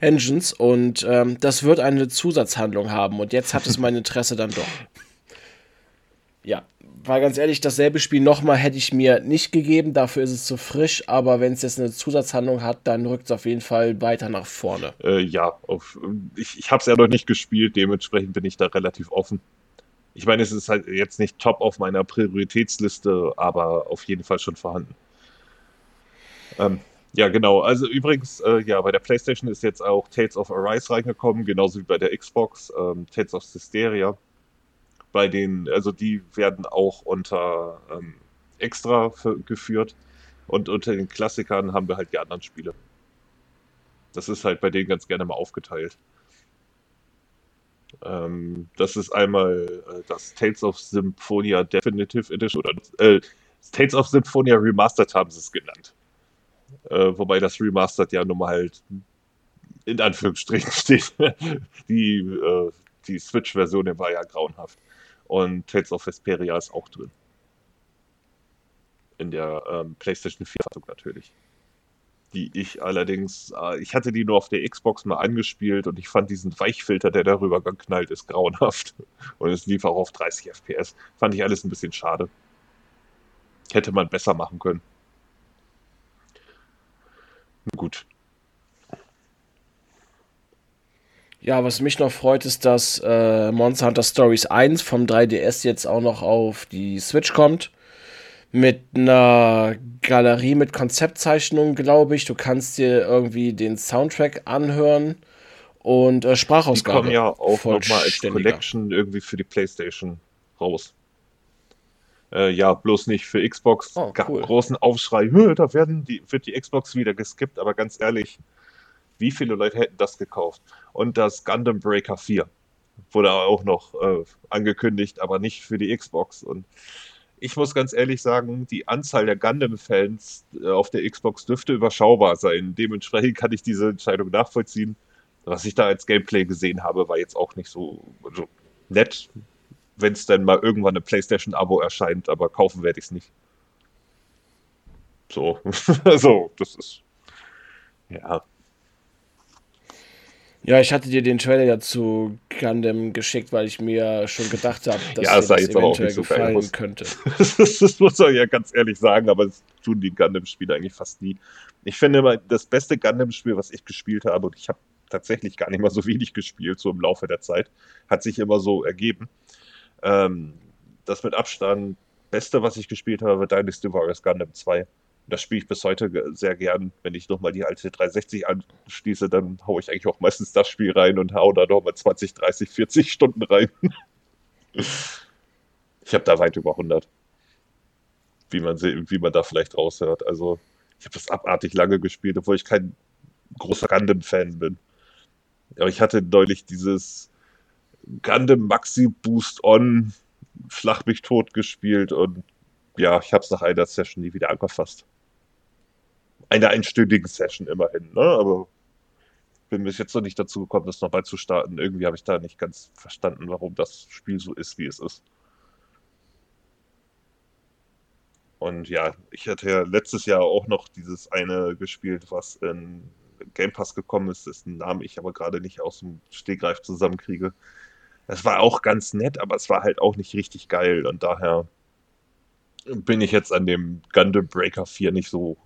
Engines und ähm, das wird eine Zusatzhandlung haben und jetzt hat es mein Interesse dann doch. Ja, weil ganz ehrlich, dasselbe Spiel nochmal hätte ich mir nicht gegeben, dafür ist es zu frisch, aber wenn es jetzt eine Zusatzhandlung hat, dann rückt es auf jeden Fall weiter nach vorne. Äh, ja, auf, ich, ich habe es ja noch nicht gespielt, dementsprechend bin ich da relativ offen. Ich meine, es ist halt jetzt nicht top auf meiner Prioritätsliste, aber auf jeden Fall schon vorhanden. Ähm, ja, genau. Also übrigens, äh, ja, bei der PlayStation ist jetzt auch Tales of Arise reingekommen, genauso wie bei der Xbox, ähm, Tales of Hysteria bei den, also die werden auch unter ähm, extra für, geführt und unter den Klassikern haben wir halt die anderen Spiele. Das ist halt bei denen ganz gerne mal aufgeteilt. Ähm, das ist einmal äh, das Tales of Symphonia Definitive Edition oder äh, Tales of Symphonia Remastered haben sie es genannt. Äh, wobei das Remastered ja nun mal halt in Anführungsstrichen steht. die, äh, die Switch-Version war ja grauenhaft. Und Tales of Vesperia ist auch drin. In der ähm, PlayStation 4-Fassung natürlich. Die ich allerdings, äh, ich hatte die nur auf der Xbox mal angespielt und ich fand diesen Weichfilter, der darüber geknallt ist, grauenhaft. Und es lief auch auf 30 FPS. Fand ich alles ein bisschen schade. Hätte man besser machen können. Gut, Ja, was mich noch freut, ist, dass äh, Monster Hunter Stories 1 vom 3DS jetzt auch noch auf die Switch kommt. Mit einer Galerie mit Konzeptzeichnungen, glaube ich. Du kannst dir irgendwie den Soundtrack anhören und äh, Sprachausgabe. Die kommen ja auch nochmal als Collection irgendwie für die Playstation raus. Äh, ja, bloß nicht für Xbox. Oh, Gab cool. großen Aufschrei, da werden die, wird die Xbox wieder geskippt, aber ganz ehrlich, wie viele Leute hätten das gekauft? Und das Gundam Breaker 4 wurde auch noch äh, angekündigt, aber nicht für die Xbox. Und ich muss ganz ehrlich sagen, die Anzahl der Gundam-Fans äh, auf der Xbox dürfte überschaubar sein. Dementsprechend kann ich diese Entscheidung nachvollziehen. Was ich da als Gameplay gesehen habe, war jetzt auch nicht so also nett. wenn es denn mal irgendwann ein PlayStation-Abo erscheint, aber kaufen werde ich es nicht. So, so, das ist. Ja. Ja, ich hatte dir den Trailer ja zu Gundam geschickt, weil ich mir schon gedacht habe, dass ja, das dir das jetzt aber auch eventuell nicht so gefallen aus. könnte. das, muss man ja ganz ehrlich sagen, aber das tun die Gundam-Spiele eigentlich fast nie. Ich finde immer, das beste Gundam-Spiel, was ich gespielt habe, und ich habe tatsächlich gar nicht mal so wenig gespielt, so im Laufe der Zeit, hat sich immer so ergeben. Ähm, das mit Abstand Beste, was ich gespielt habe, war Dynasty Warriors Gundam 2. Das spiele ich bis heute sehr gern. Wenn ich nochmal die alte 360 anschließe, dann haue ich eigentlich auch meistens das Spiel rein und hau da nochmal 20, 30, 40 Stunden rein. ich habe da weit über 100. Wie man, wie man da vielleicht raushört. Also, ich habe das abartig lange gespielt, obwohl ich kein großer Gundam-Fan bin. Aber ich hatte neulich dieses Gundam Maxi Boost On Schlag mich tot gespielt und ja, ich habe es nach einer Session nie wieder angefasst. Einer einstündigen Session immerhin, ne? Aber bin bis jetzt noch nicht dazu gekommen, das nochmal zu starten. Irgendwie habe ich da nicht ganz verstanden, warum das Spiel so ist, wie es ist. Und ja, ich hatte ja letztes Jahr auch noch dieses eine gespielt, was in Game Pass gekommen ist, dessen Namen ich aber gerade nicht aus dem Stegreif zusammenkriege. Das war auch ganz nett, aber es war halt auch nicht richtig geil und daher bin ich jetzt an dem Gundam Breaker 4 nicht so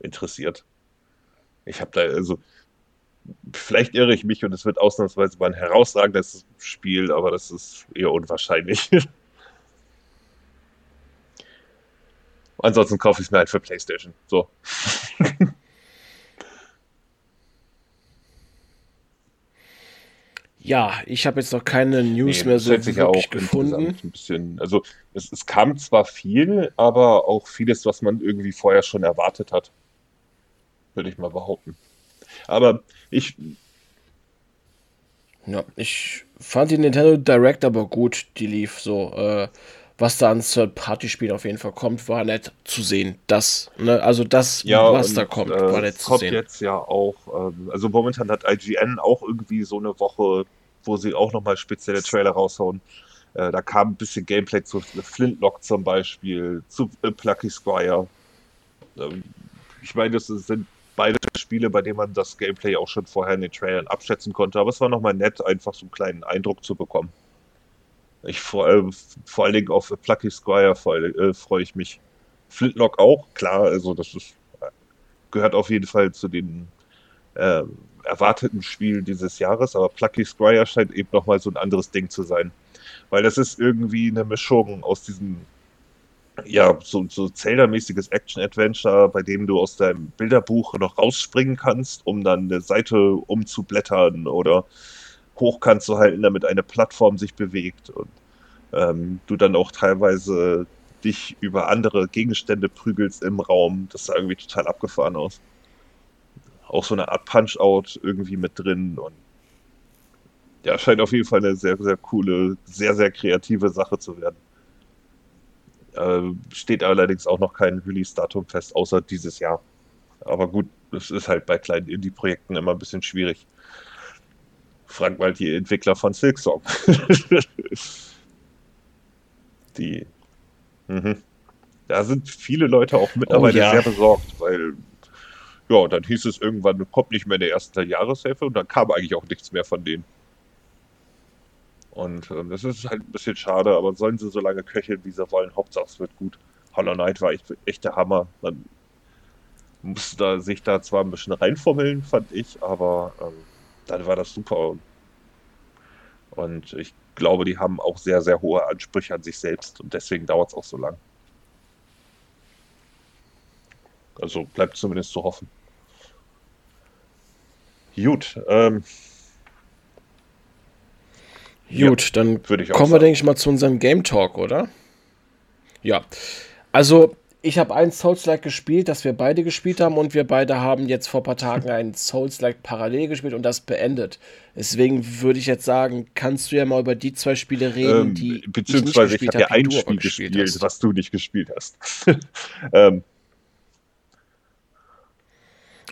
interessiert. Ich habe da, also, vielleicht irre ich mich und es wird ausnahmsweise mal ein herausragendes Spiel, aber das ist eher unwahrscheinlich. Ansonsten kaufe ich es mir halt für PlayStation. So. Ja, ich habe jetzt noch keine News Nee, mehr so wirklich auch gefunden. ein bisschen. Also es, es kam zwar viel, aber auch vieles, was man irgendwie vorher schon erwartet hat. Würde ich mal behaupten. Aber ich, Ja, ich fand die Nintendo Direct aber gut, die lief so. Äh, was da an Third-Party-Spielen auf jeden Fall kommt, war nett zu sehen. Das, ne, also das, ja, was und, da kommt, äh, war nett zu kommt sehen. jetzt ja auch, ähm, also momentan hat IGN auch irgendwie so eine Woche, wo sie auch nochmal spezielle Trailer raushauen. Äh, da kam ein bisschen Gameplay zu Flintlock zum Beispiel, zu äh, Plucky Squire. Ähm, ich meine, das sind Spiele, bei denen man das Gameplay auch schon vorher in den Trailern abschätzen konnte, aber es war nochmal nett, einfach so einen kleinen Eindruck zu bekommen. Ich vor, äh, vor allen Dingen auf Plucky Squire freue äh, freue ich mich. Flintlock auch, klar, also das ist, gehört auf jeden Fall zu den äh, erwarteten Spielen dieses Jahres, aber Plucky Squire scheint eben nochmal so ein anderes Ding zu sein. Weil das ist irgendwie eine Mischung aus diesem, ja, so, so Zelda-mäßiges Action-Adventure, bei dem du aus deinem Bilderbuch noch rausspringen kannst, um dann eine Seite umzublättern oder hochkant zu halten, damit eine Plattform sich bewegt und ähm, du dann auch teilweise dich über andere Gegenstände prügelst im Raum. Das sah irgendwie total abgefahren aus. Auch so eine Art Punch-Out irgendwie mit drin und ja, scheint auf jeden Fall eine sehr, sehr coole, sehr, sehr kreative Sache zu werden. Äh, steht allerdings auch noch kein Release-Datum fest, außer dieses Jahr. Aber gut, das ist halt bei kleinen Indie-Projekten immer ein bisschen schwierig. Frag mal die Entwickler von Silksong. die. Mhm. Da sind viele Leute auch mittlerweile Oh ja. sehr besorgt, weil ja, dann hieß es irgendwann, kommt nicht mehr in der ersten Jahreshälfte und dann kam eigentlich auch nichts mehr von denen. Und ähm, das ist halt ein bisschen schade, aber sollen sie so lange köcheln, wie sie wollen. Hauptsache es wird gut. Hollow Knight war echt, echt der Hammer. Man musste sich da zwar ein bisschen reinfummeln, fand ich, aber ähm, dann war das super. Und ich glaube, die haben auch sehr, sehr hohe Ansprüche an sich selbst und deswegen dauert es auch so lang. Also bleibt zumindest zu hoffen. Gut, ähm, Gut, dann würde ich auch kommen wir, sagen. denke ich mal, zu unserem Game Talk, oder? Ja. Also, ich habe ein Souls-like gespielt, das wir beide gespielt haben, und wir beide haben jetzt vor ein paar Tagen ein Souls-like parallel gespielt und das beendet. Deswegen würde ich jetzt sagen, kannst du ja mal über die zwei Spiele reden, Ähm, die beziehungsweise ich, ich habe ja ein Spiel gespielt, hast. was du nicht gespielt hast. ähm,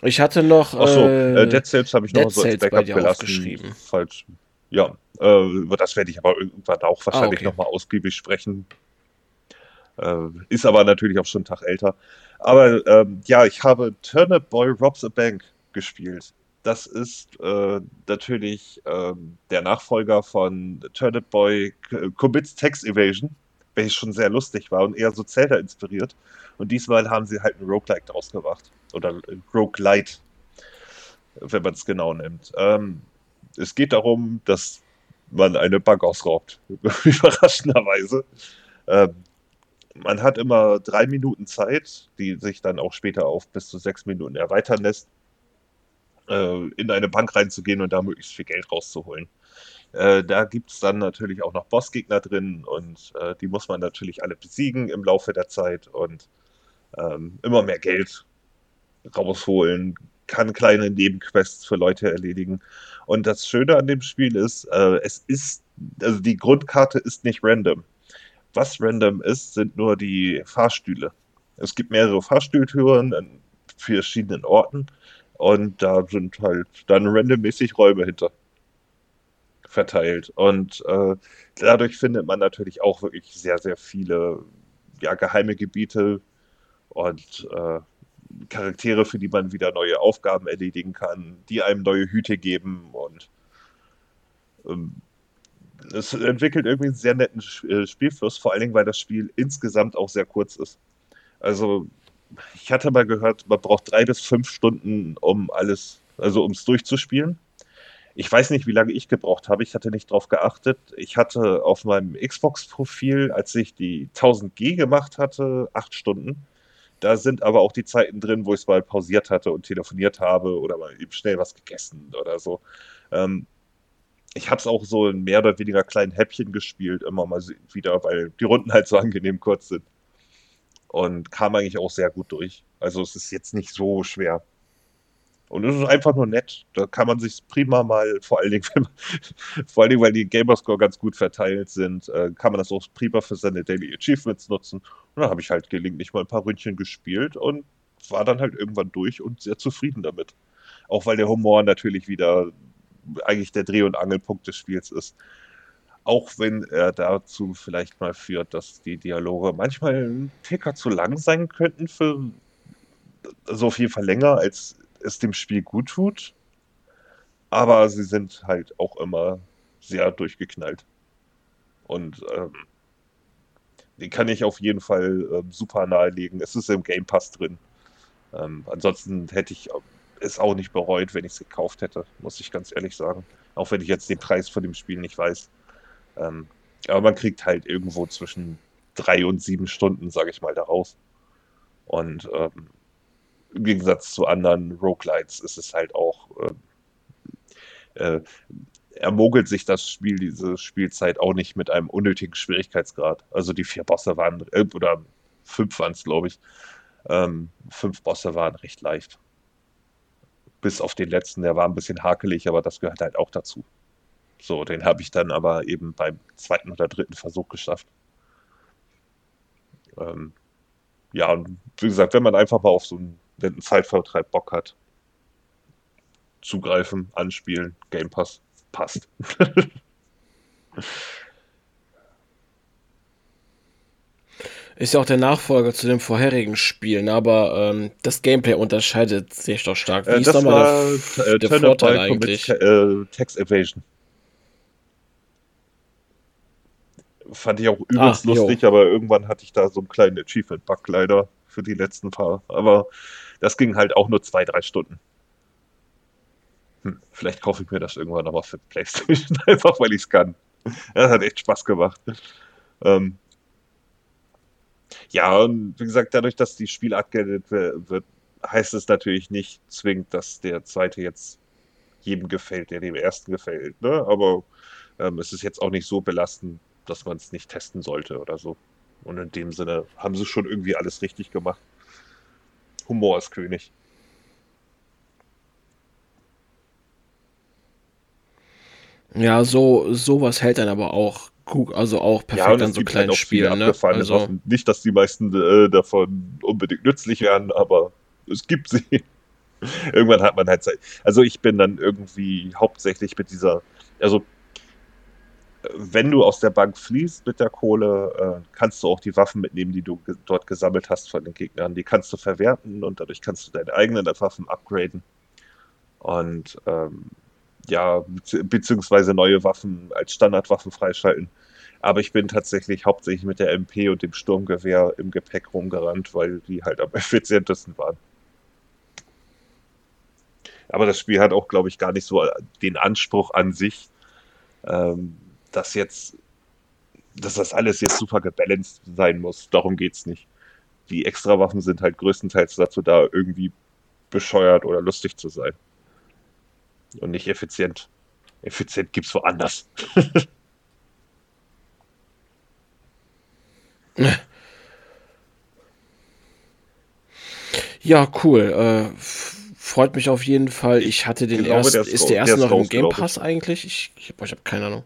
Ich hatte noch Achso, äh, äh, Dead Cells habe ich noch Dead so als Backup gelassen. Falsch. Ja, über das werde ich aber irgendwann auch wahrscheinlich ah, okay. nochmal ausgiebig sprechen. Äh, ist aber natürlich auch schon einen Tag älter. Aber ähm, ja, ich habe Turnip Boy Robs a Bank gespielt. Das ist äh, natürlich äh, der Nachfolger von Turnip Boy Commits Text Evasion, welches schon sehr lustig war und eher so Zelda inspiriert. Und diesmal haben sie halt ein Roguelike draus gemacht. Oder Roguelite, wenn man es genau nimmt. Ähm, es geht darum, dass man eine Bank ausraubt. Überraschenderweise. Ähm, man hat immer drei Minuten Zeit, die sich dann auch später auf bis zu sechs Minuten erweitern lässt, äh, in eine Bank reinzugehen und da möglichst viel Geld rauszuholen. Äh, da gibt es dann natürlich auch noch Bossgegner drin und äh, die muss man natürlich alle besiegen im Laufe der Zeit und ähm, immer mehr Geld rausholen, kann kleine Nebenquests für Leute erledigen. Und das Schöne an dem Spiel ist, äh, es ist, also die Grundkarte ist nicht random. Was random ist, sind nur die Fahrstühle. Es gibt mehrere Fahrstuhltüren an verschiedenen Orten und da sind halt dann randommäßig Räume hinter verteilt. Und äh, dadurch findet man natürlich auch wirklich sehr, sehr viele ja, geheime Gebiete und äh, Charaktere, für die man wieder neue Aufgaben erledigen kann, die einem neue Hüte geben und ähm, es entwickelt irgendwie einen sehr netten äh, Spielfluss, vor allen Dingen, weil das Spiel insgesamt auch sehr kurz ist. Also, ich hatte mal gehört, man braucht drei bis fünf Stunden, um alles, also um es durchzuspielen. Ich weiß nicht, wie lange ich gebraucht habe. Ich hatte nicht darauf geachtet. Ich hatte auf meinem Xbox-Profil, als ich die 1000G gemacht hatte, acht Stunden. Da sind aber auch die Zeiten drin, wo ich es mal pausiert hatte und telefoniert habe oder mal eben schnell was gegessen oder so. Ähm, ich habe es auch so in mehr oder weniger kleinen Häppchen gespielt, immer mal wieder, weil die Runden halt so angenehm kurz sind. Und kam eigentlich auch sehr gut durch. Also es ist jetzt nicht so schwer. Und es ist einfach nur nett. Da kann man sich prima mal, vor allen Dingen, man, vor allen Dingen, weil die Gamerscore ganz gut verteilt sind, äh, kann man das auch prima für seine Daily Achievements nutzen. Und dann habe ich halt gelegentlich mal ein paar Ründchen gespielt und war dann halt irgendwann durch und sehr zufrieden damit. Auch weil der Humor natürlich wieder eigentlich der Dreh- und Angelpunkt des Spiels ist. Auch wenn er dazu vielleicht mal führt, dass die Dialoge manchmal ein Ticker zu lang sein könnten für so viel Fall länger, als es dem Spiel gut tut. Aber sie sind halt auch immer sehr durchgeknallt. Und ähm, den kann ich auf jeden Fall ähm, super nahelegen. Es ist im Game Pass drin. Ähm, ansonsten hätte ich es auch nicht bereut, wenn ich es gekauft hätte, muss ich ganz ehrlich sagen. Auch wenn ich jetzt den Preis von dem Spiel nicht weiß. Ähm, aber man kriegt halt irgendwo zwischen drei und sieben Stunden, sage ich mal, daraus. Und ähm, im Gegensatz zu anderen Roguelites ist es halt auch, äh, äh, ermogelt sich das Spiel, diese Spielzeit auch nicht mit einem unnötigen Schwierigkeitsgrad. Also die vier Bosse waren, äh, oder fünf waren es, glaube ich. Ähm, fünf Bosse waren recht leicht bis auf den letzten, der war ein bisschen hakelig, aber das gehört halt auch dazu. So, den habe ich dann aber eben beim zweiten oder dritten Versuch geschafft. Ähm, ja, und wie gesagt, wenn man einfach mal auf so einen, einen Zeitvertreib Bock hat, zugreifen, anspielen, Game Pass, passt. Ist ja auch der Nachfolger zu den vorherigen Spielen, aber ähm, das Gameplay unterscheidet sich doch stark. Wie äh, ist das war der, äh, der Vorteil eigentlich? Mit, äh, Text Evasion. Fand ich auch übelst Ach, lustig, jo. aber irgendwann hatte ich da so einen kleinen Achievement-Bug leider für die letzten paar. Aber das ging halt auch nur zwei, drei Stunden. Hm, vielleicht kaufe ich mir das irgendwann nochmal für PlayStation, einfach weil ich es kann. Das hat echt Spaß gemacht. Ähm, ja, und wie gesagt, dadurch, dass die Spielart geändert wird, heißt es natürlich nicht zwingend, dass der zweite jetzt jedem gefällt, der dem ersten gefällt. Ne? Aber ähm, es ist jetzt auch nicht so belastend, dass man es nicht testen sollte oder so. Und in dem Sinne haben sie schon irgendwie alles richtig gemacht. Humor ist König. Ja, so sowas hält dann aber auch also auch perfekt ja, an so kleinen halt Spielen. Ne? Also nicht, dass die meisten äh, davon unbedingt nützlich werden, aber es gibt sie. Irgendwann hat man halt Zeit. Also ich bin dann irgendwie hauptsächlich mit dieser, also wenn du aus der Bank fließt mit der Kohle, äh, kannst du auch die Waffen mitnehmen, die du ge dort gesammelt hast von den Gegnern. Die kannst du verwerten und dadurch kannst du deine eigenen Waffen upgraden. Und ähm, ja, beziehungsweise neue Waffen als Standardwaffen freischalten. Aber ich bin tatsächlich hauptsächlich mit der MP und dem Sturmgewehr im Gepäck rumgerannt, weil die halt am effizientesten waren. Aber das Spiel hat auch, glaube ich, gar nicht so den Anspruch an sich, ähm, dass jetzt, dass das alles jetzt super gebalanced sein muss. Darum geht es nicht. Die Extrawaffen sind halt größtenteils dazu da, irgendwie bescheuert oder lustig zu sein. Und nicht effizient. Effizient gibt es woanders. Ja, cool. Äh, freut mich auf jeden Fall. Ich hatte den ersten. Ist, ist der erste noch im Game Pass eigentlich? Ich, ich, ich habe keine Ahnung.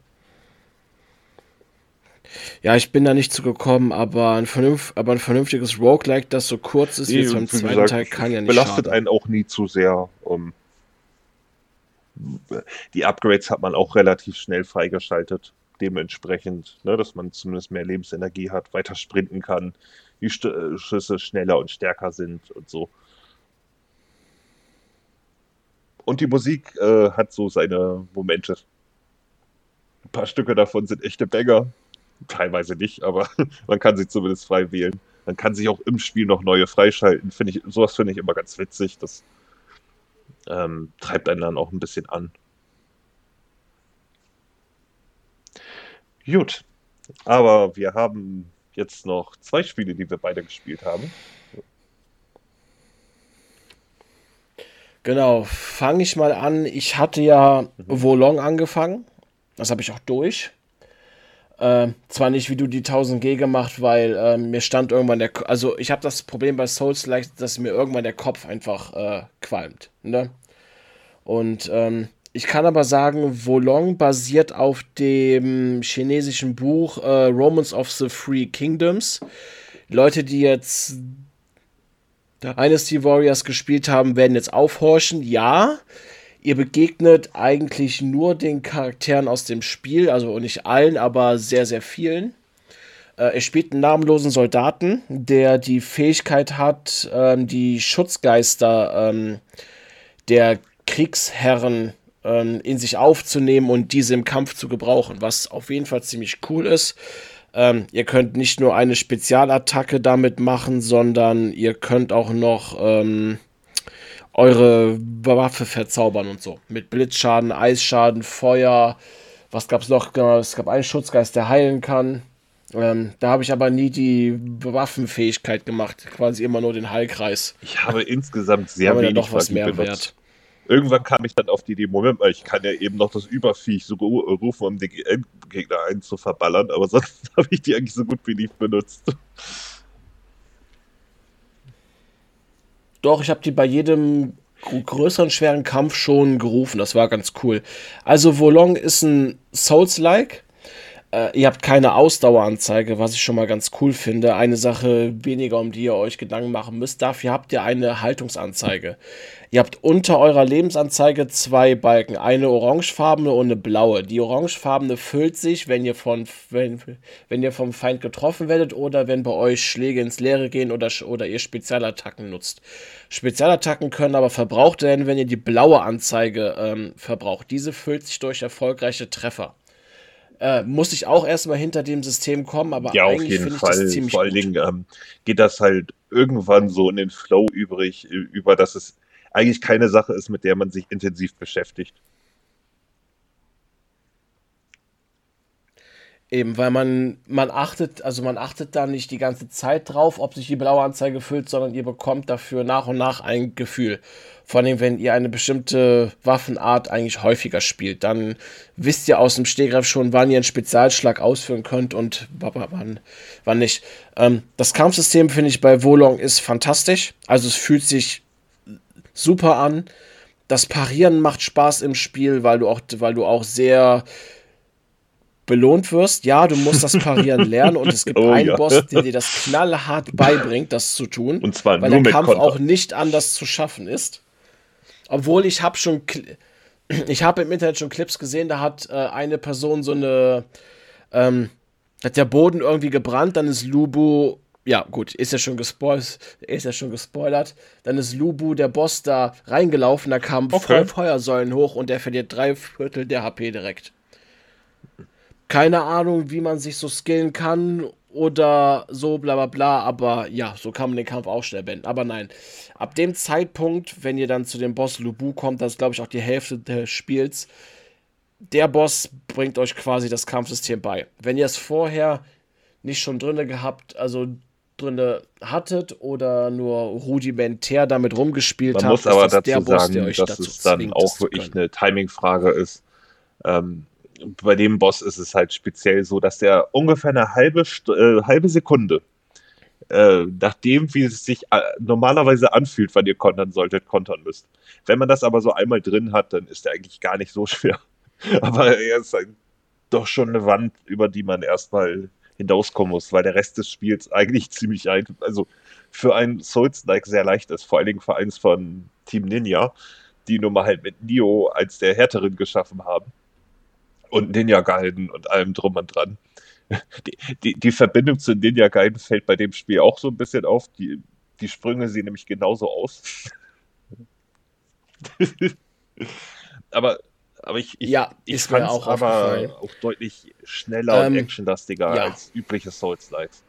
Ja, ich bin da nicht zugekommen, aber ein, vernünft, aber ein vernünftiges Roguelike, das so kurz ist nee, wie beim zweiten gesagt, Teil, kann ja nicht Belastet schaden. einen auch nie zu sehr. Um, die Upgrades hat man auch relativ schnell freigeschaltet. Dementsprechend, ne, dass man zumindest mehr Lebensenergie hat, weiter sprinten kann, die äh, Schüsse schneller und stärker sind und so. Und die Musik äh, hat so seine Momente. Ein paar Stücke davon sind echte Banger. Teilweise nicht, aber man kann sie zumindest frei wählen. Man kann sich auch im Spiel noch neue freischalten. Finde ich, sowas finde ich immer ganz witzig. Das ähm, treibt einen dann auch ein bisschen an. Gut. Aber wir haben jetzt noch zwei Spiele, die wir beide gespielt haben. Genau, fange ich mal an. Ich hatte ja mhm. Volong angefangen. Das habe ich auch durch. Äh, zwar nicht wie du die 1000 G gemacht, weil äh, mir stand irgendwann der. Also, ich habe das Problem bei Souls, dass mir irgendwann der Kopf einfach äh, qualmt. Ne? Und ähm, ich kann aber sagen, Volong basiert auf dem chinesischen Buch äh, Romans of the Three Kingdoms. Leute, die jetzt Dynasty Warriors gespielt haben, werden jetzt aufhorchen. Ja, ihr begegnet eigentlich nur den Charakteren aus dem Spiel, also nicht allen, aber sehr, sehr vielen. Äh, er spielt einen namenlosen Soldaten, der die Fähigkeit hat, ähm, die Schutzgeister ähm, der Kriegsherren ähm, in sich aufzunehmen und diese im Kampf zu gebrauchen, was auf jeden Fall ziemlich cool ist. Ähm, ihr könnt nicht nur eine Spezialattacke damit machen, sondern ihr könnt auch noch ähm, eure Waffe verzaubern und so. Mit Blitzschaden, Eisschaden, Feuer. Was gab es noch? Genau, es gab einen Schutzgeist, der heilen kann. Ähm, da habe ich aber nie die Waffenfähigkeit gemacht, quasi immer nur den Heilkreis. Ich habe insgesamt sehr wenig doch was mehr benutzt. wert irgendwann kam ich dann auf die Idee, Moment mal, ich kann ja eben noch das Überviech so rufen, um den Gegner einzuverballern, aber sonst habe ich die eigentlich so gut wie nicht benutzt. Doch, ich habe die bei jedem größeren, schweren Kampf schon gerufen. Das war ganz cool. Also, Volong ist ein Souls-like. Äh, ihr habt keine Ausdaueranzeige, was ich schon mal ganz cool finde. Eine Sache weniger, um die ihr euch Gedanken machen müsst. Dafür habt ihr eine Haltungsanzeige. Ihr habt unter eurer Lebensanzeige zwei Balken, eine orangefarbene und eine blaue. Die orangefarbene füllt sich, wenn ihr, von, wenn, wenn ihr vom Feind getroffen werdet oder wenn bei euch Schläge ins Leere gehen oder, oder ihr Spezialattacken nutzt. Spezialattacken können aber verbraucht werden, wenn ihr die blaue Anzeige ähm, verbraucht. Diese füllt sich durch erfolgreiche Treffer. Äh, muss ich auch erstmal hinter dem System kommen, aber ja, eigentlich finde ich Fall. das ziemlich Vor allen Dingen ähm, geht das halt irgendwann so in den Flow übrig, über dass es eigentlich keine Sache ist, mit der man sich intensiv beschäftigt. Eben, weil man, man achtet, also man achtet da nicht die ganze Zeit drauf, ob sich die blaue Anzeige füllt, sondern ihr bekommt dafür nach und nach ein Gefühl. Vor allem, wenn ihr eine bestimmte Waffenart eigentlich häufiger spielt, dann wisst ihr aus dem Stegreif schon, wann ihr einen Spezialschlag ausführen könnt und wann, wann nicht. Ähm, das Kampfsystem finde ich bei Wolong ist fantastisch. Also es fühlt sich super an. Das Parieren macht Spaß im Spiel, weil du auch, weil du auch sehr belohnt wirst. Ja, du musst das Parieren lernen und es gibt oh, einen ja. Boss, der dir das knallhart beibringt, das zu tun. Und zwar weil der Kampf Konter. auch nicht anders zu schaffen ist. Obwohl ich habe schon ich habe im Internet schon Clips gesehen, da hat äh, eine Person so eine, ähm, hat der Boden irgendwie gebrannt, dann ist Lubu, ja gut, ist ja schon gespoilert, ist ja schon gespoilert, dann ist Lubu, der Boss, da reingelaufen, da kamen okay. voll Feuersäulen hoch und der verliert drei Viertel der HP direkt. Keine Ahnung, wie man sich so skillen kann oder so, bla bla bla, aber ja, so kann man den Kampf auch schnell beenden. Aber nein, ab dem Zeitpunkt, wenn ihr dann zu dem Boss Lubu kommt, das ist glaube ich auch die Hälfte des Spiels, der Boss bringt euch quasi das Kampfsystem bei. Wenn ihr es vorher nicht schon drinne gehabt, also drinne hattet oder nur rudimentär damit rumgespielt Man habt, muss aber dazu der Boss, sagen, dass es dann auch wirklich eine Timing-Frage ist. Ähm, bei dem Boss ist es halt speziell so, dass der ungefähr eine halbe, äh, halbe Sekunde, äh, nachdem wie es sich äh, normalerweise anfühlt, wann ihr kontern solltet, kontern müsst. Wenn man das aber so einmal drin hat, dann ist der eigentlich gar nicht so schwer. aber er ist ein, doch schon eine Wand, über die man erstmal hinauskommen muss, weil der Rest des Spiels eigentlich ziemlich einfach, also für ein Souls-like sehr leicht ist, vor allen Dingen für eins von Team Ninja, die nun mal halt mit Nio als der härteren geschaffen haben und Ninja Gaiden und allem drum und dran. Die, die, die Verbindung zu Ninja Gaiden fällt bei dem Spiel auch so ein bisschen auf. Die, die Sprünge sehen nämlich genauso aus. aber, aber ich, ich, ja, ich fand es aber auch deutlich schneller ähm, und actionlastiger ja. als übliche Souls-Likes.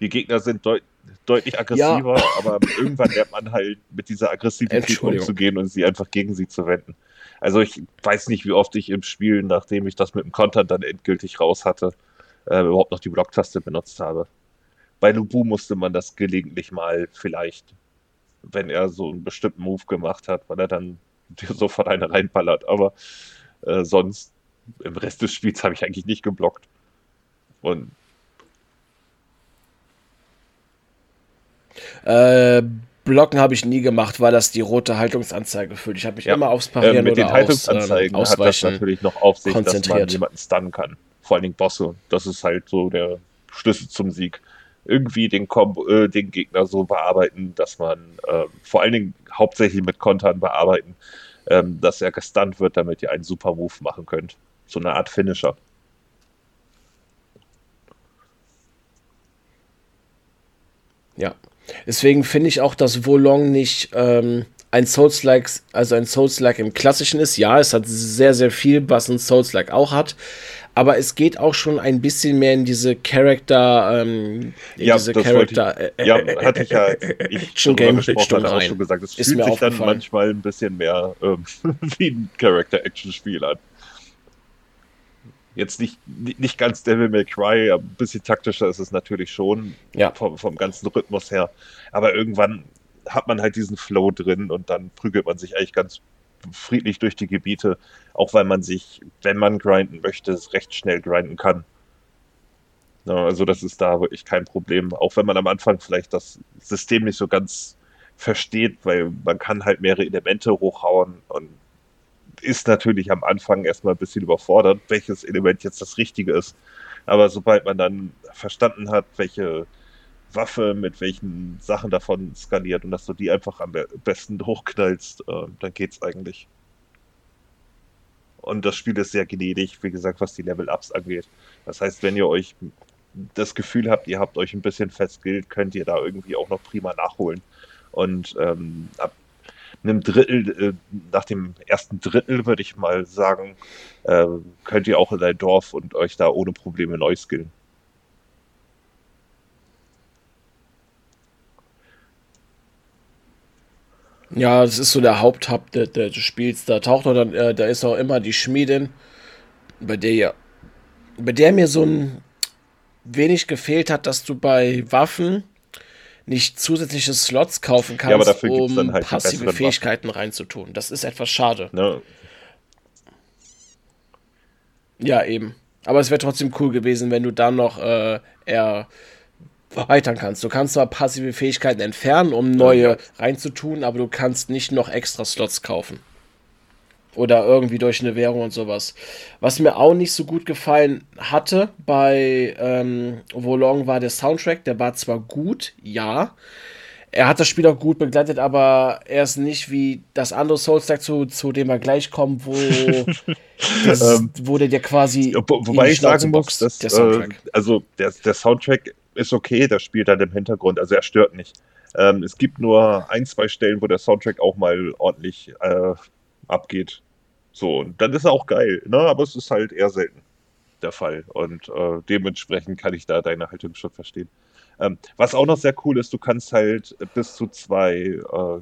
Die Gegner sind deutlich deutlich aggressiver, ja. aber irgendwann lernt man halt mit dieser Aggressivität umzugehen und sie einfach gegen sie zu wenden. Also ich weiß nicht, wie oft ich im Spiel, nachdem ich das mit dem Content dann endgültig raus hatte, äh, überhaupt noch die Blocktaste benutzt habe. Bei Lubu musste man das gelegentlich mal vielleicht, wenn er so einen bestimmten Move gemacht hat, weil er dann sofort eine reinballert. Aber äh, sonst im Rest des Spiels habe ich eigentlich nicht geblockt. Und Äh, Blocken habe ich nie gemacht, weil das die rote Haltungsanzeige füllt. Ich habe mich ja. immer aufs Parieren äh, mit oder den Haltungsanzeigen aus, ähm, hat das natürlich noch auf sich, dass man jemanden stunnen kann. Vor allen Dingen Bosse. Das ist halt so der Schlüssel zum Sieg. Irgendwie den, Kom äh, den Gegner so bearbeiten, dass man äh, vor allen Dingen hauptsächlich mit Kontern bearbeiten, ähm, dass er gestunt wird, damit ihr einen super Move machen könnt. So eine Art Finisher. Ja, Deswegen finde ich auch, dass Wolong nicht ähm, ein Souls-like, also ein Souls-like im Klassischen ist. Ja, es hat sehr, sehr viel, was ein Souls-like auch hat. Aber es geht auch schon ein bisschen mehr in diese Charakter, ähm, in ja, diese Charakter. Ich, äh, ja, hatte ich ja schon Game gesprochen, auch schon gesagt. Es fühlt sich dann manchmal ein bisschen mehr ähm, wie ein Character-Action-Spiel an jetzt nicht, nicht ganz Devil May Cry, ein bisschen taktischer ist es natürlich schon ja. vom, vom ganzen Rhythmus her. Aber irgendwann hat man halt diesen Flow drin und dann prügelt man sich eigentlich ganz friedlich durch die Gebiete, auch weil man sich, wenn man grinden möchte, recht schnell grinden kann. Also das ist da wirklich kein Problem, auch wenn man am Anfang vielleicht das System nicht so ganz versteht, weil man kann halt mehrere Elemente hochhauen und ist natürlich am Anfang erstmal ein bisschen überfordert, welches Element jetzt das Richtige ist. Aber sobald man dann verstanden hat, welche Waffe mit welchen Sachen davon skaliert und dass du die einfach am besten hochknallst, äh, dann geht's eigentlich. Und das Spiel ist sehr gnädig, wie gesagt, was die Level-Ups angeht. Das heißt, wenn ihr euch das Gefühl habt, ihr habt euch ein bisschen festgillt, könnt ihr da irgendwie auch noch prima nachholen. Und ähm, ab einem Drittel, äh, nach dem ersten Drittel würde ich mal sagen, äh, könnt ihr auch in ein Dorf und euch da ohne Probleme neu skillen. Ja, das ist so der Haupthub des, des Spiels. Da taucht auch dann, äh, da ist auch immer die Schmiedin, bei der ja, bei der mir so ein wenig gefehlt hat, dass du bei Waffen nicht zusätzliche Slots kaufen kannst, ja, um halt passive Fähigkeiten Waffen. reinzutun. Das ist etwas schade. Ne? Ja, eben. Aber es wäre trotzdem cool gewesen, wenn du dann noch äh, erweitern kannst. Du kannst zwar passive Fähigkeiten entfernen, um neue reinzutun, aber du kannst nicht noch extra Slots kaufen. Oder irgendwie durch eine Währung und sowas. Was mir auch nicht so gut gefallen hatte bei ähm, Wolong war der Soundtrack. Der war zwar gut, ja. er hat das Spiel auch gut begleitet, aber er ist nicht wie das andere Souls-like, zu, zu dem wir gleich kommen, wo, das, ähm, wo der dir quasi. Wo, wobei ich sagen muss, dass, der Soundtrack. Äh, also der, der Soundtrack ist okay, das spielt dann im Hintergrund, also er stört nicht. Ähm, es gibt nur ein, zwei Stellen, wo der Soundtrack auch mal ordentlich äh, abgeht. So, und dann ist er auch geil, ne? aber es ist halt eher selten der Fall. Und äh, dementsprechend kann ich da deine Haltung schon verstehen. Ähm, was auch noch sehr cool ist, du kannst halt bis zu zwei äh,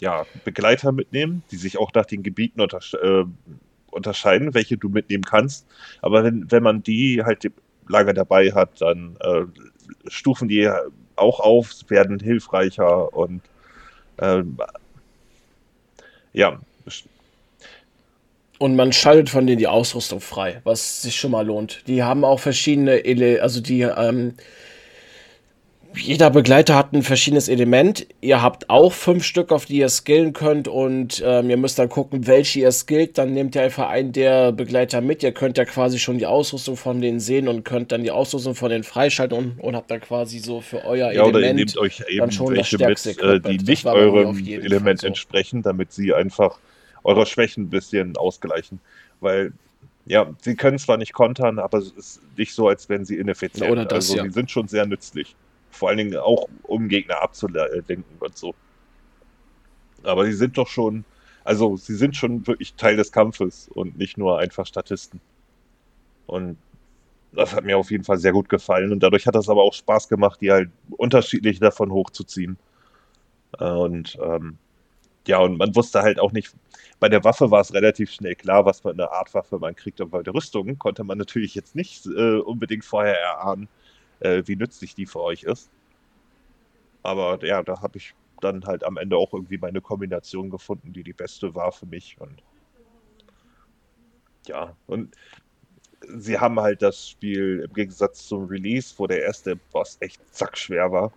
ja, Begleiter mitnehmen, die sich auch nach den Gebieten untersch äh, unterscheiden, welche du mitnehmen kannst. Aber wenn, wenn man die halt lange dabei hat, dann äh, stufen die auch auf, werden hilfreicher und ähm, ja. Und man schaltet von denen die Ausrüstung frei, was sich schon mal lohnt. Die haben auch verschiedene, Ele also die ähm, jeder Begleiter hat ein verschiedenes Element. Ihr habt auch fünf Stück, auf die ihr skillen könnt und ähm, ihr müsst dann gucken, welche ihr skillt. Dann nehmt ihr einfach einen der Begleiter mit. Ihr könnt ja quasi schon die Ausrüstung von denen sehen und könnt dann die Ausrüstung von denen freischalten und, und habt dann quasi so für euer ja, Element oder ihr nehmt euch eben schon welche mit, äh, die nicht eurem Element so. entsprechen, damit sie einfach eure Schwächen ein bisschen ausgleichen. Weil ja, sie können zwar nicht kontern, aber es ist nicht so, als wären sie ineffizient. Oder das, also ja. sie sind schon sehr nützlich. Vor allen Dingen auch, um Gegner abzulenken und so. Aber sie sind doch schon, also sie sind schon wirklich Teil des Kampfes und nicht nur einfach Statisten. Und das hat mir auf jeden Fall sehr gut gefallen. Und dadurch hat das aber auch Spaß gemacht, die halt unterschiedlich davon hochzuziehen. Und ähm, ja, und man wusste halt auch nicht, bei der Waffe war es relativ schnell klar, was für eine Art Waffe man kriegt. Und bei der Rüstung konnte man natürlich jetzt nicht äh, unbedingt vorher erahnen, äh, wie nützlich die für euch ist. Aber ja, da habe ich dann halt am Ende auch irgendwie meine Kombination gefunden, die die beste war für mich. Und ja, und sie haben halt das Spiel im Gegensatz zum Release, wo der erste Boss echt zackschwer war,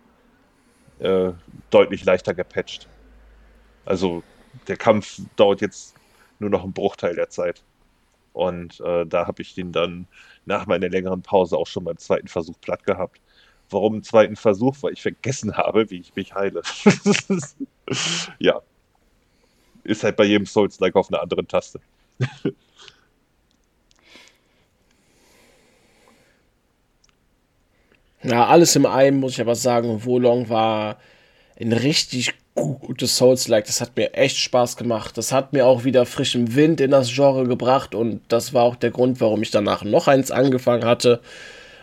äh, deutlich leichter gepatcht. Also der Kampf dauert jetzt nur noch einen Bruchteil der Zeit. Und äh, da habe ich den dann nach meiner längeren Pause auch schon beim zweiten Versuch platt gehabt. Warum einen zweiten Versuch? Weil ich vergessen habe, wie ich mich heile. ja. Ist halt bei jedem Souls-like auf einer anderen Taste. ja, alles im einen muss ich aber sagen, Wolong war ein richtig gutes Souls-like. Das hat mir echt Spaß gemacht. Das hat mir auch wieder frischen Wind in das Genre gebracht und das war auch der Grund, warum ich danach noch eins angefangen hatte.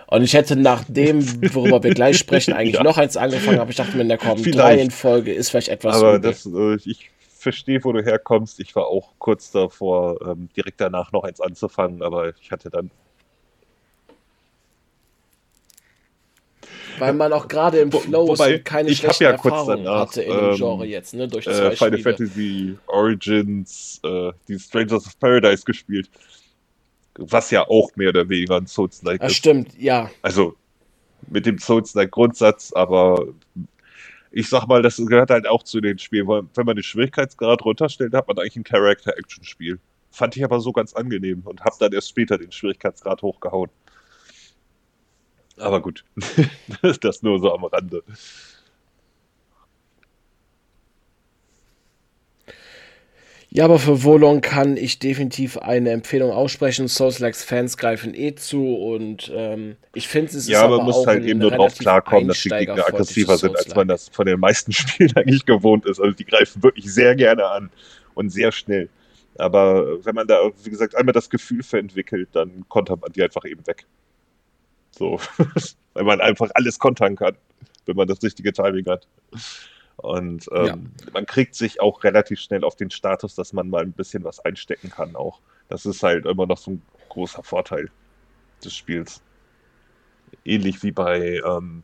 Und ich hätte nach dem, worüber wir gleich sprechen, eigentlich ja. noch eins angefangen, aber ich dachte mir, in der kommen drei in Folge ist vielleicht etwas. Aber das, äh, ich verstehe, wo du herkommst. Ich war auch kurz davor, ähm, direkt danach noch eins anzufangen, aber ich hatte dann Weil man auch gerade im Flow Wobei, keine ich schlechten ja Erfahrungen hatte in dem ähm, Genre jetzt, ne? Durch zwei äh, Final Spiele. Fantasy Origins, äh, die Strangers of Paradise gespielt. Was ja auch mehr oder weniger ein Souls-like ist. Stimmt, ja. Also mit dem Souls-like-Grundsatz, aber ich sag mal, das gehört halt auch zu den Spielen, weil wenn man den Schwierigkeitsgrad runterstellt, hat man eigentlich ein Character-Action-Spiel. Fand ich aber so ganz angenehm und hab dann erst später den Schwierigkeitsgrad hochgehauen. Aber gut, das nur so am Rande. Ja, aber für Wolong kann ich definitiv eine Empfehlung aussprechen. Souls-Likes Fans greifen eh zu und ähm, ich finde es Ja, aber man muss halt eben nur drauf klarkommen, dass die Gegner aggressiver sind, als man das von den meisten Spielen eigentlich gewohnt ist. Also die greifen wirklich sehr gerne an und sehr schnell. Aber wenn man da, wie gesagt, einmal das Gefühl verentwickelt, dann kontert man die einfach eben weg. So. Weil man einfach alles kontern kann, wenn man das richtige Timing hat. Und ähm, ja. man kriegt sich auch relativ schnell auf den Status, dass man mal ein bisschen was einstecken kann auch. Das ist halt immer noch so ein großer Vorteil des Spiels. Ähnlich wie bei, ähm,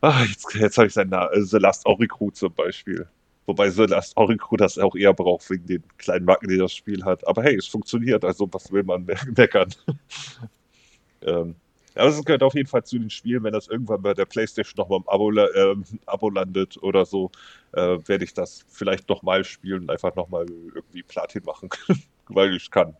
ach, jetzt, jetzt habe ich seinen Namen, äh, The Last Oricru zum Beispiel. Wobei The Last Oricru das auch eher braucht wegen den kleinen Marken, die das Spiel hat. Aber hey, es funktioniert, also was will man meckern? ähm, aber es gehört auf jeden Fall zu den Spielen, wenn das irgendwann bei der PlayStation nochmal im Abo, äh, Abo landet oder so, äh, werde ich das vielleicht nochmal spielen und einfach nochmal irgendwie Platin machen, weil ich kann.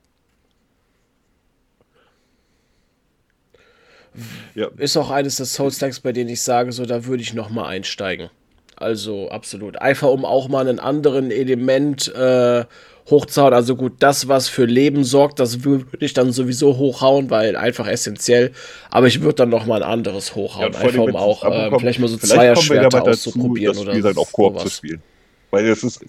Ja. Ist auch eines der Souls-Likes, bei denen ich sage, so, da würde ich nochmal einsteigen. Also absolut. Einfach um auch mal einen anderen Element äh, hochzuhauen. Also gut, das, was für Leben sorgt, das würde ich dann sowieso hochhauen, weil einfach essentiell. Aber ich würde dann noch mal ein anderes hochhauen. Ja, einfach um auch äh, vielleicht mal so Zweier-Schwerter auszuprobieren das Spiel oder dann auch Koop sowas. zu spielen. Weil es ist,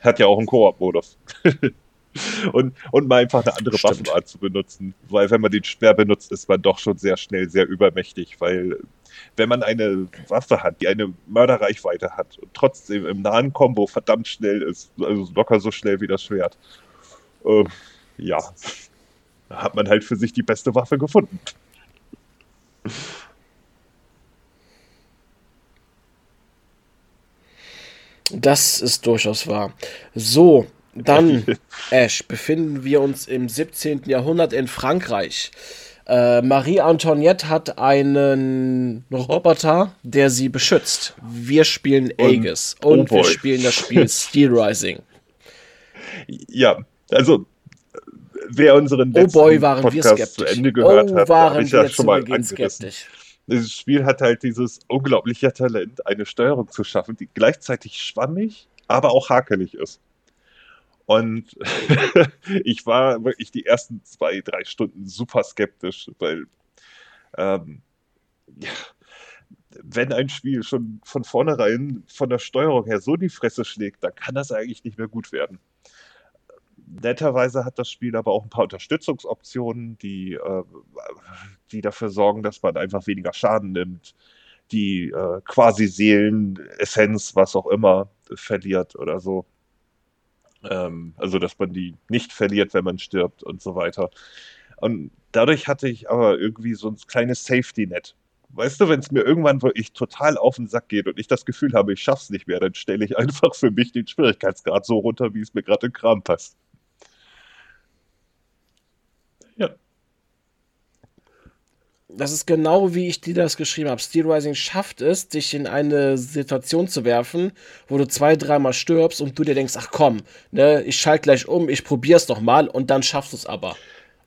hat ja auch einen Koop-Modus. und, und mal einfach eine andere Stimmt. Waffenart zu benutzen. Weil wenn man den schwer benutzt, ist man doch schon sehr schnell sehr übermächtig, weil wenn man eine Waffe hat, die eine Mörderreichweite hat und trotzdem im nahen Combo verdammt schnell ist, also locker so schnell wie das Schwert, äh, ja, da hat man halt für sich die beste Waffe gefunden. Das ist durchaus wahr. So, dann, Ash, befinden wir uns im 17. Jahrhundert in Frankreich. Äh, Marie Antoinette hat einen Roboter, der sie beschützt. Wir spielen Aegis und, und oh wir spielen das Spiel Steel Rising. Ja, also wer unseren letzten oh boy, waren Podcast wir zu Ende gehört oh, hat, waren ich ja schon mal skeptisch. Dieses Spiel hat halt dieses unglaubliche Talent, eine Steuerung zu schaffen, die gleichzeitig schwammig, aber auch hakelig ist. Und ich war wirklich die ersten zwei, drei Stunden super skeptisch, weil ähm, ja, wenn ein Spiel schon von vornherein von der Steuerung her so die Fresse schlägt, dann kann das eigentlich nicht mehr gut werden. Netterweise hat das Spiel aber auch ein paar Unterstützungsoptionen, die, äh, die dafür sorgen, dass man einfach weniger Schaden nimmt, die äh, quasi Seelen, Essenz, was auch immer, verliert oder so. Ähm, also, dass man die nicht verliert, wenn man stirbt und so weiter. Und dadurch hatte ich aber irgendwie so ein kleines Safety-Net. Weißt du, wenn es mir irgendwann wirklich total auf den Sack geht und ich das Gefühl habe, ich schaff's nicht mehr, dann stelle ich einfach für mich den Schwierigkeitsgrad so runter, wie es mir gerade im Kram passt. Das ist genau wie ich dir das geschrieben habe. Steel Rising schafft es, dich in eine Situation zu werfen, wo du zwei, dreimal stirbst und du dir denkst, ach komm, ne, ich schalte gleich um, ich probier's doch mal und dann schaffst du es aber.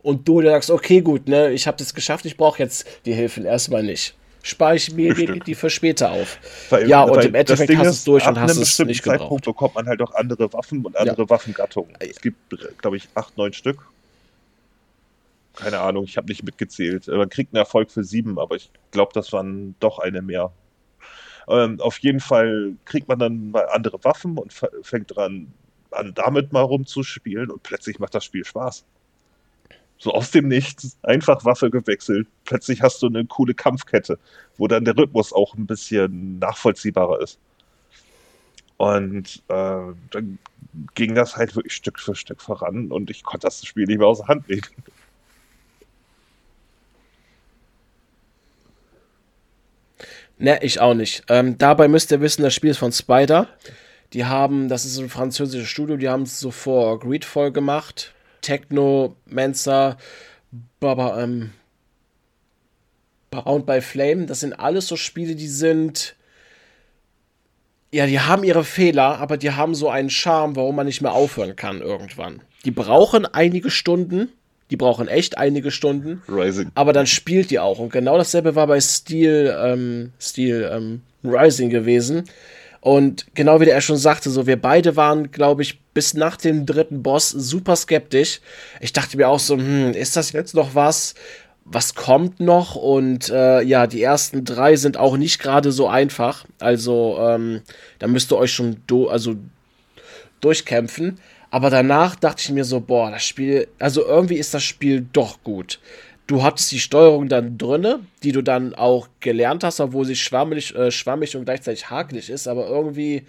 Und du dir sagst, okay, gut, ne, ich habe das geschafft, ich brauche jetzt die Hilfe erstmal nicht. Spare ich mir die, die, für später auf. Weil, ja, und im Endeffekt hast du es durch und hast es nicht gebraucht. Zeitpunkt bekommt man halt auch andere Waffen und andere ja. Waffengattungen. Es gibt, glaube ich, acht, neun Stück keine Ahnung, ich habe nicht mitgezählt. Man kriegt einen Erfolg für sieben, aber ich glaube, das waren doch eine mehr. Ähm, auf jeden Fall kriegt man dann mal andere Waffen und fängt dran an, damit mal rumzuspielen und plötzlich macht das Spiel Spaß. So aus dem Nichts, einfach Waffe gewechselt. Plötzlich hast du eine coole Kampfkette, wo dann der Rhythmus auch ein bisschen nachvollziehbarer ist. Und äh, dann ging das halt wirklich Stück für Stück voran und ich konnte das Spiel nicht mehr aus der Hand legen. Ne, ich auch nicht. Ähm, dabei müsst ihr wissen, das Spiel ist von Spider. Die haben, das ist ein französisches Studio, die haben es so vor Greedfall gemacht. Techno, Mensa, Baba, ähm, Bound by Flame. Das sind alles so Spiele, die sind. Ja, die haben ihre Fehler, aber die haben so einen Charme, warum man nicht mehr aufhören kann irgendwann. Die brauchen einige Stunden, die brauchen echt einige Stunden. Rising. Aber dann spielt die auch. Und genau dasselbe war bei Steel, ähm, Steel ähm, Rising gewesen. Und genau wie der schon sagte, so wir beide waren, glaube ich, bis nach dem dritten Boss super skeptisch. Ich dachte mir auch so, hm, ist das jetzt noch was? Was kommt noch? Und äh, ja, die ersten drei sind auch nicht gerade so einfach. Also ähm, da müsst ihr euch schon do also durchkämpfen. Aber danach dachte ich mir so, boah, das Spiel, also irgendwie ist das Spiel doch gut. Du hattest die Steuerung dann drinne, die du dann auch gelernt hast, obwohl sie schwammig, äh, schwammig und gleichzeitig hakelig ist, aber irgendwie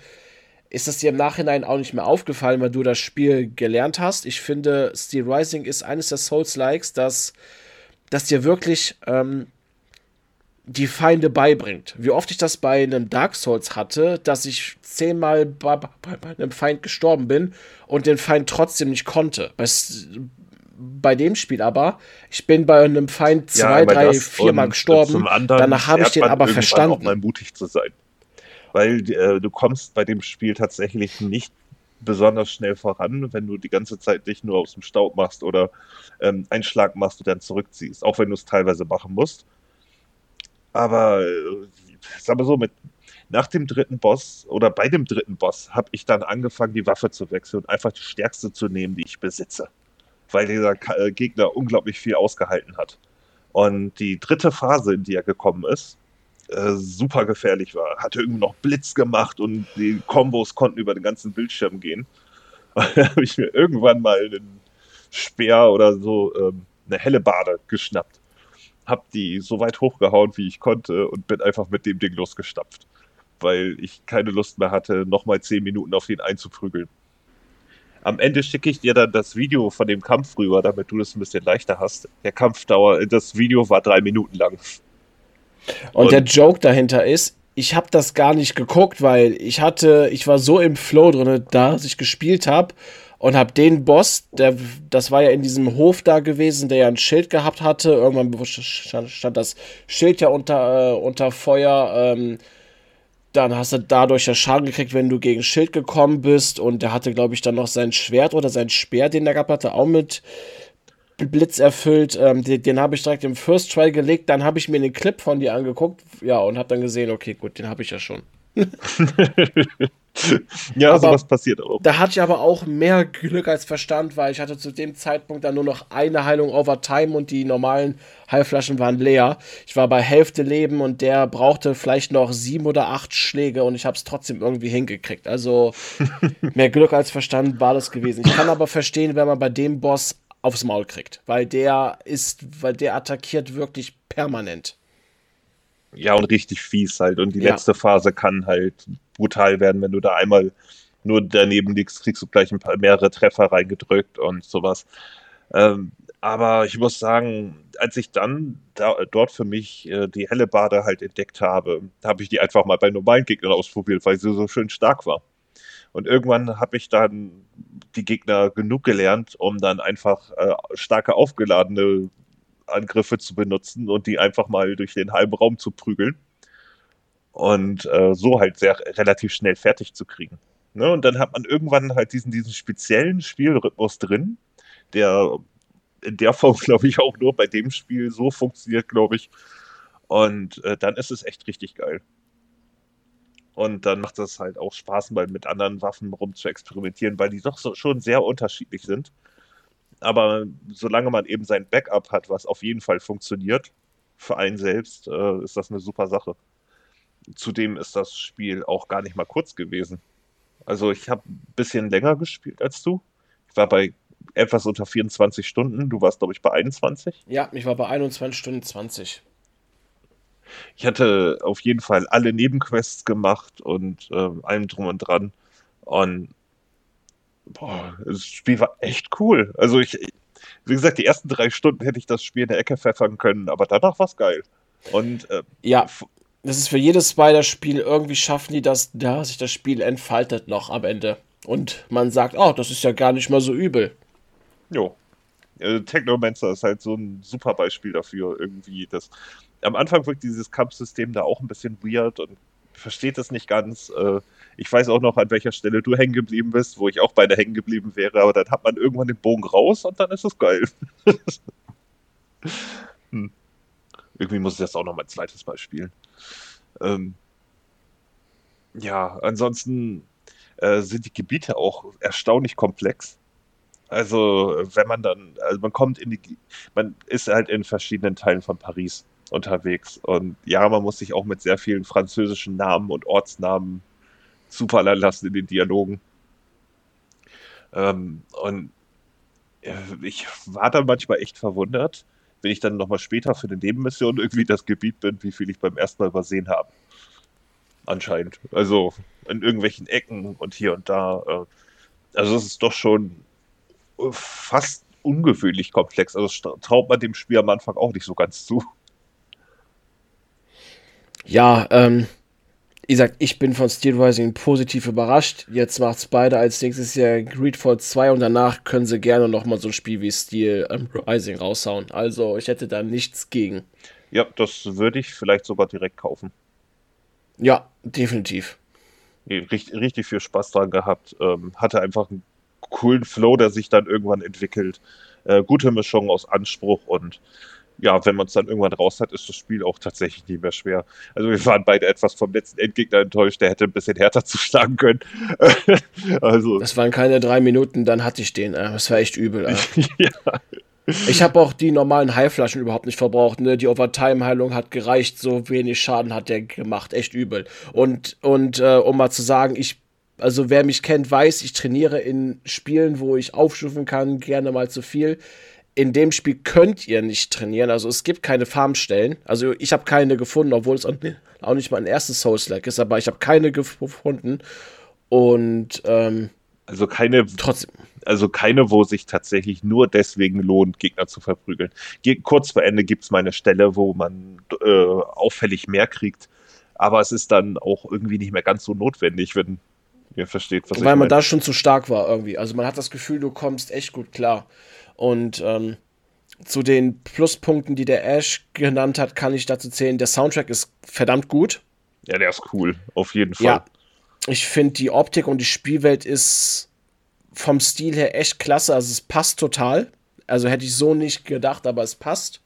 ist das dir im Nachhinein auch nicht mehr aufgefallen, weil du das Spiel gelernt hast. Ich finde, Steel Rising ist eines der Souls-Likes, das, das dir wirklich ähm, die Feinde beibringt. Wie oft ich das bei einem Dark Souls hatte, dass ich zehnmal bei, einem Feind gestorben bin und den Feind trotzdem nicht konnte. Bei, bei dem Spiel aber, ich bin bei einem Feind zwei, ja, drei, viermal gestorben. Danach habe ich den aber verstanden. Auch mal mutig zu sein. Weil äh, du kommst bei dem Spiel tatsächlich nicht besonders schnell voran, wenn du die ganze Zeit dich nur aus dem Staub machst oder ähm, einen Schlag machst und dann zurückziehst, auch wenn du es teilweise machen musst. Aber äh, sag mal so, mit nach dem dritten Boss oder bei dem dritten Boss habe ich dann angefangen, die Waffe zu wechseln und einfach die stärkste zu nehmen, die ich besitze. Weil dieser äh, Gegner unglaublich viel ausgehalten hat. Und die dritte Phase, in die er gekommen ist, äh, super gefährlich war. Hatte irgendwie noch Blitz gemacht und die Kombos konnten über den ganzen Bildschirm gehen. Da habe ich mir irgendwann mal einen Speer oder so ähm, eine helle Bade geschnappt. Hab die so weit hochgehauen, wie ich konnte und bin einfach mit dem Ding losgestapft. Weil ich keine Lust mehr hatte, nochmal zehn Minuten auf ihn einzuprügeln. Am Ende schicke ich dir dann das Video von dem Kampf rüber, damit du das ein bisschen leichter hast. Der Kampfdauer, das Video war drei Minuten lang. Und, und der Joke dahinter ist, ich habe das gar nicht geguckt, weil ich hatte, ich war so im Flow drin, da ich gespielt habe und habe den Boss, der, das war ja in diesem Hof da gewesen, der ja ein Schild gehabt hatte. Irgendwann stand, das Schild ja unter, äh, unter Feuer. Ähm, dann hast du dadurch ja Schaden gekriegt, wenn du gegen Schild gekommen bist. Und der hatte, glaube ich, dann noch sein Schwert oder sein Speer, den er gehabt hatte, auch mit Blitz erfüllt. Ähm, den, den habe ich direkt im First Try gelegt. Dann habe ich mir den Clip von dir angeguckt. Ja, und habe dann gesehen, okay, gut, den habe ich ja schon. ja, aber sowas passiert auch. Da hatte ich aber auch mehr Glück als Verstand, weil ich hatte zu dem Zeitpunkt dann nur noch eine Heilung over time und die normalen Heilflaschen waren leer. Ich war bei Hälfte Leben und der brauchte vielleicht noch sieben oder acht Schläge und ich habe es trotzdem irgendwie hingekriegt. Also mehr Glück als Verstand war das gewesen. Ich kann aber verstehen, wenn man bei dem Boss aufs Maul kriegt, weil der ist, weil der attackiert wirklich permanent. Ja, und richtig fies halt. Und die ja. letzte Phase kann halt brutal werden, wenn du da einmal nur daneben liegst, kriegst du gleich ein paar mehrere Treffer reingedrückt und sowas. Ähm, aber ich muss sagen, als ich dann da, dort für mich äh, die helle Bade halt entdeckt habe, habe ich die einfach mal bei normalen Gegnern ausprobiert, weil sie so schön stark war. Und irgendwann habe ich dann die Gegner genug gelernt, um dann einfach äh, starke aufgeladene Angriffe zu benutzen und die einfach mal durch den halben Raum zu prügeln. Und äh, so halt sehr relativ schnell fertig zu kriegen. Ne? Und dann hat man irgendwann halt diesen, diesen speziellen Spielrhythmus drin, der in der Form, glaube ich, auch nur bei dem Spiel so funktioniert, glaube ich. Und äh, dann ist es echt richtig geil. Und dann macht es halt auch Spaß, mal mit anderen Waffen rum zu experimentieren, weil die doch so, schon sehr unterschiedlich sind. Aber solange man eben sein Backup hat, was auf jeden Fall funktioniert, für einen selbst, äh, ist das eine super Sache. Zudem ist das Spiel auch gar nicht mal kurz gewesen. Also ich habe ein bisschen länger gespielt als du. Ich war bei etwas unter 24 Stunden. Du warst, glaube ich, bei 21. Ja, ich war bei 21 Stunden 20 ich hatte auf jeden Fall alle Nebenquests gemacht und äh, allem drum und dran. Und boah, das Spiel war echt cool. Also ich, wie gesagt, die ersten drei Stunden hätte ich das Spiel in der Ecke pfeffern können, aber danach war es geil. Und äh, ja, das ist für jedes Spider-Spiel irgendwie schaffen die das, da sich das Spiel entfaltet noch am Ende. Und man sagt, oh, das ist ja gar nicht mal so übel. Jo. Äh, Technomancer ist halt so ein super Beispiel dafür, irgendwie. Das, am Anfang wirkt dieses Kampfsystem da auch ein bisschen weird und versteht es nicht ganz. Äh, ich weiß auch noch, an welcher Stelle du hängen geblieben bist, wo ich auch beide hängen geblieben wäre, aber dann hat man irgendwann den Bogen raus und dann ist es geil. hm. Irgendwie muss ich das auch noch mal ein zweites Mal spielen. Ähm, ja, ansonsten äh, sind die Gebiete auch erstaunlich komplex. Also, wenn man dann, also man kommt in die, man ist halt in verschiedenen Teilen von Paris unterwegs. Und ja, man muss sich auch mit sehr vielen französischen Namen und Ortsnamen zufallen lassen in den Dialogen. Ähm, und äh, ich war dann manchmal echt verwundert, wenn ich dann nochmal später für eine Nebenmission irgendwie das Gebiet bin, wie viel ich beim ersten Mal übersehen habe. Anscheinend. Also in irgendwelchen Ecken und hier und da. Äh, also es ist doch schon fast ungewöhnlich komplex. Also traut man dem Spiel am Anfang auch nicht so ganz zu. Ja, ähm, wie gesagt, ich bin von Steel Rising positiv überrascht. Jetzt macht es beide als nächstes Jahr Greedfall 2 und danach können sie gerne nochmal so ein Spiel wie Steel ähm, Rising raushauen. Also ich hätte da nichts gegen. Ja, das würde ich vielleicht sogar direkt kaufen. Ja, definitiv. Richtig, richtig viel Spaß dran gehabt. Ähm, hatte einfach einen coolen Flow, der sich dann irgendwann entwickelt. Äh, gute Mischung aus Anspruch und ja, wenn man es dann irgendwann raus hat, ist das Spiel auch tatsächlich nicht mehr schwer. Also wir waren beide etwas vom letzten Endgegner enttäuscht, der hätte ein bisschen härter zuschlagen können. also. Das waren keine drei Minuten, dann hatte ich den. Äh. Das war echt übel. Ja. Ich habe auch die normalen Heilflaschen überhaupt nicht verbraucht. Ne? Die Overtime-Heilung hat gereicht, so wenig Schaden hat der gemacht. Echt übel. Und, und äh, um mal zu sagen, ich, also wer mich kennt, weiß, ich trainiere in Spielen, wo ich aufstufen kann, gerne mal zu viel. In dem Spiel könnt ihr nicht trainieren. Also es gibt keine Farmstellen. Also ich habe keine gefunden, obwohl es auch nicht mein erstes Souls-like ist, aber ich habe keine gefunden. Und ähm, also keine trotzdem also keine, wo sich tatsächlich nur deswegen lohnt, Gegner zu verprügeln. Ge kurz vor Ende gibt es mal eine Stelle, wo man äh, auffällig mehr kriegt, aber es ist dann auch irgendwie nicht mehr ganz so notwendig, wenn ihr versteht, was Weil ich Weil man da schon zu stark war irgendwie. Also man hat das Gefühl, du kommst echt gut klar. Und ähm, zu den Pluspunkten, die der Ash genannt hat, kann ich dazu zählen, der Soundtrack ist verdammt gut. Ja, der ist cool, auf jeden Fall. Ja, ich finde die Optik und die Spielwelt ist vom Stil her echt klasse. Also es passt total. Also hätte ich so nicht gedacht, aber es passt.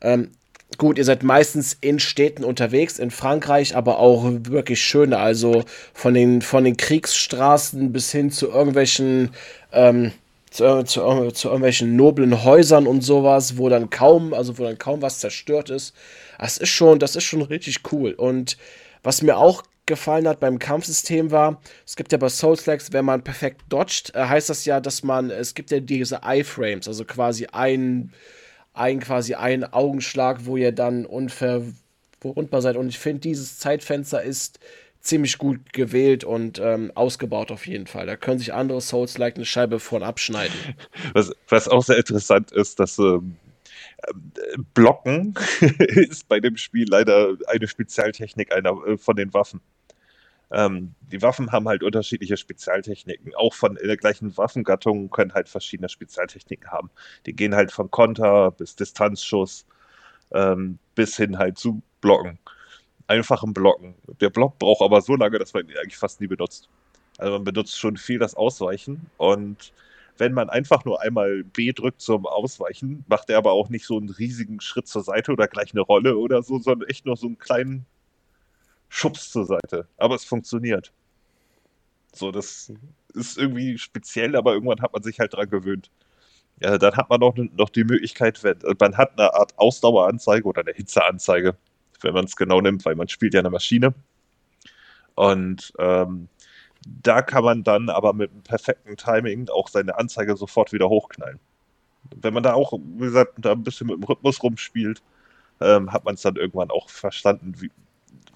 Ähm, gut, ihr seid meistens in Städten unterwegs, in Frankreich, aber auch wirklich schöne. Also von den, von den Kriegsstraßen bis hin zu irgendwelchen, ähm, zu, zu, zu, irgendwelchen noblen Häusern und sowas, wo dann kaum, also wo dann kaum was zerstört ist. Das ist schon, das ist schon richtig cool. Und was mir auch gefallen hat beim Kampfsystem war, es gibt ja bei Souls-Likes, wenn man perfekt dodgt, äh, heißt das ja, dass man, es gibt ja diese Eye-Frames, also quasi ein, ein, quasi ein Augenschlag, wo ihr dann unverwundbar seid. Und ich finde, dieses Zeitfenster ist ziemlich gut gewählt und ähm, ausgebaut auf jeden Fall. Da können sich andere Souls-like eine Scheibe von abschneiden. Was, was auch sehr interessant ist, dass ähm, Blocken ist bei dem Spiel leider eine Spezialtechnik einer äh, von den Waffen. Ähm, die Waffen haben halt unterschiedliche Spezialtechniken. Auch von der gleichen Waffengattung können halt verschiedene Spezialtechniken haben. Die gehen halt von Konter bis Distanzschuss ähm, bis hin halt zu Blocken. Einfachen Blocken. Der Block braucht aber so lange, dass man ihn eigentlich fast nie benutzt. Also man benutzt schon viel das Ausweichen und wenn man einfach nur einmal B drückt zum Ausweichen, macht er aber auch nicht so einen riesigen Schritt zur Seite oder gleich eine Rolle oder so, sondern echt nur so einen kleinen Schubs zur Seite. Aber es funktioniert. So, das ist irgendwie speziell, aber irgendwann hat man sich halt dran gewöhnt. Ja, dann hat man noch, noch die Möglichkeit, wenn, man hat eine Art Ausdaueranzeige oder eine Hitzeanzeige, wenn man es genau nimmt, weil man spielt ja eine Maschine. Und ähm, da kann man dann aber mit einem perfekten Timing auch seine Anzeige sofort wieder hochknallen. Wenn man da auch, wie gesagt, da ein bisschen mit dem Rhythmus rumspielt, ähm, hat man es dann irgendwann auch verstanden, wie,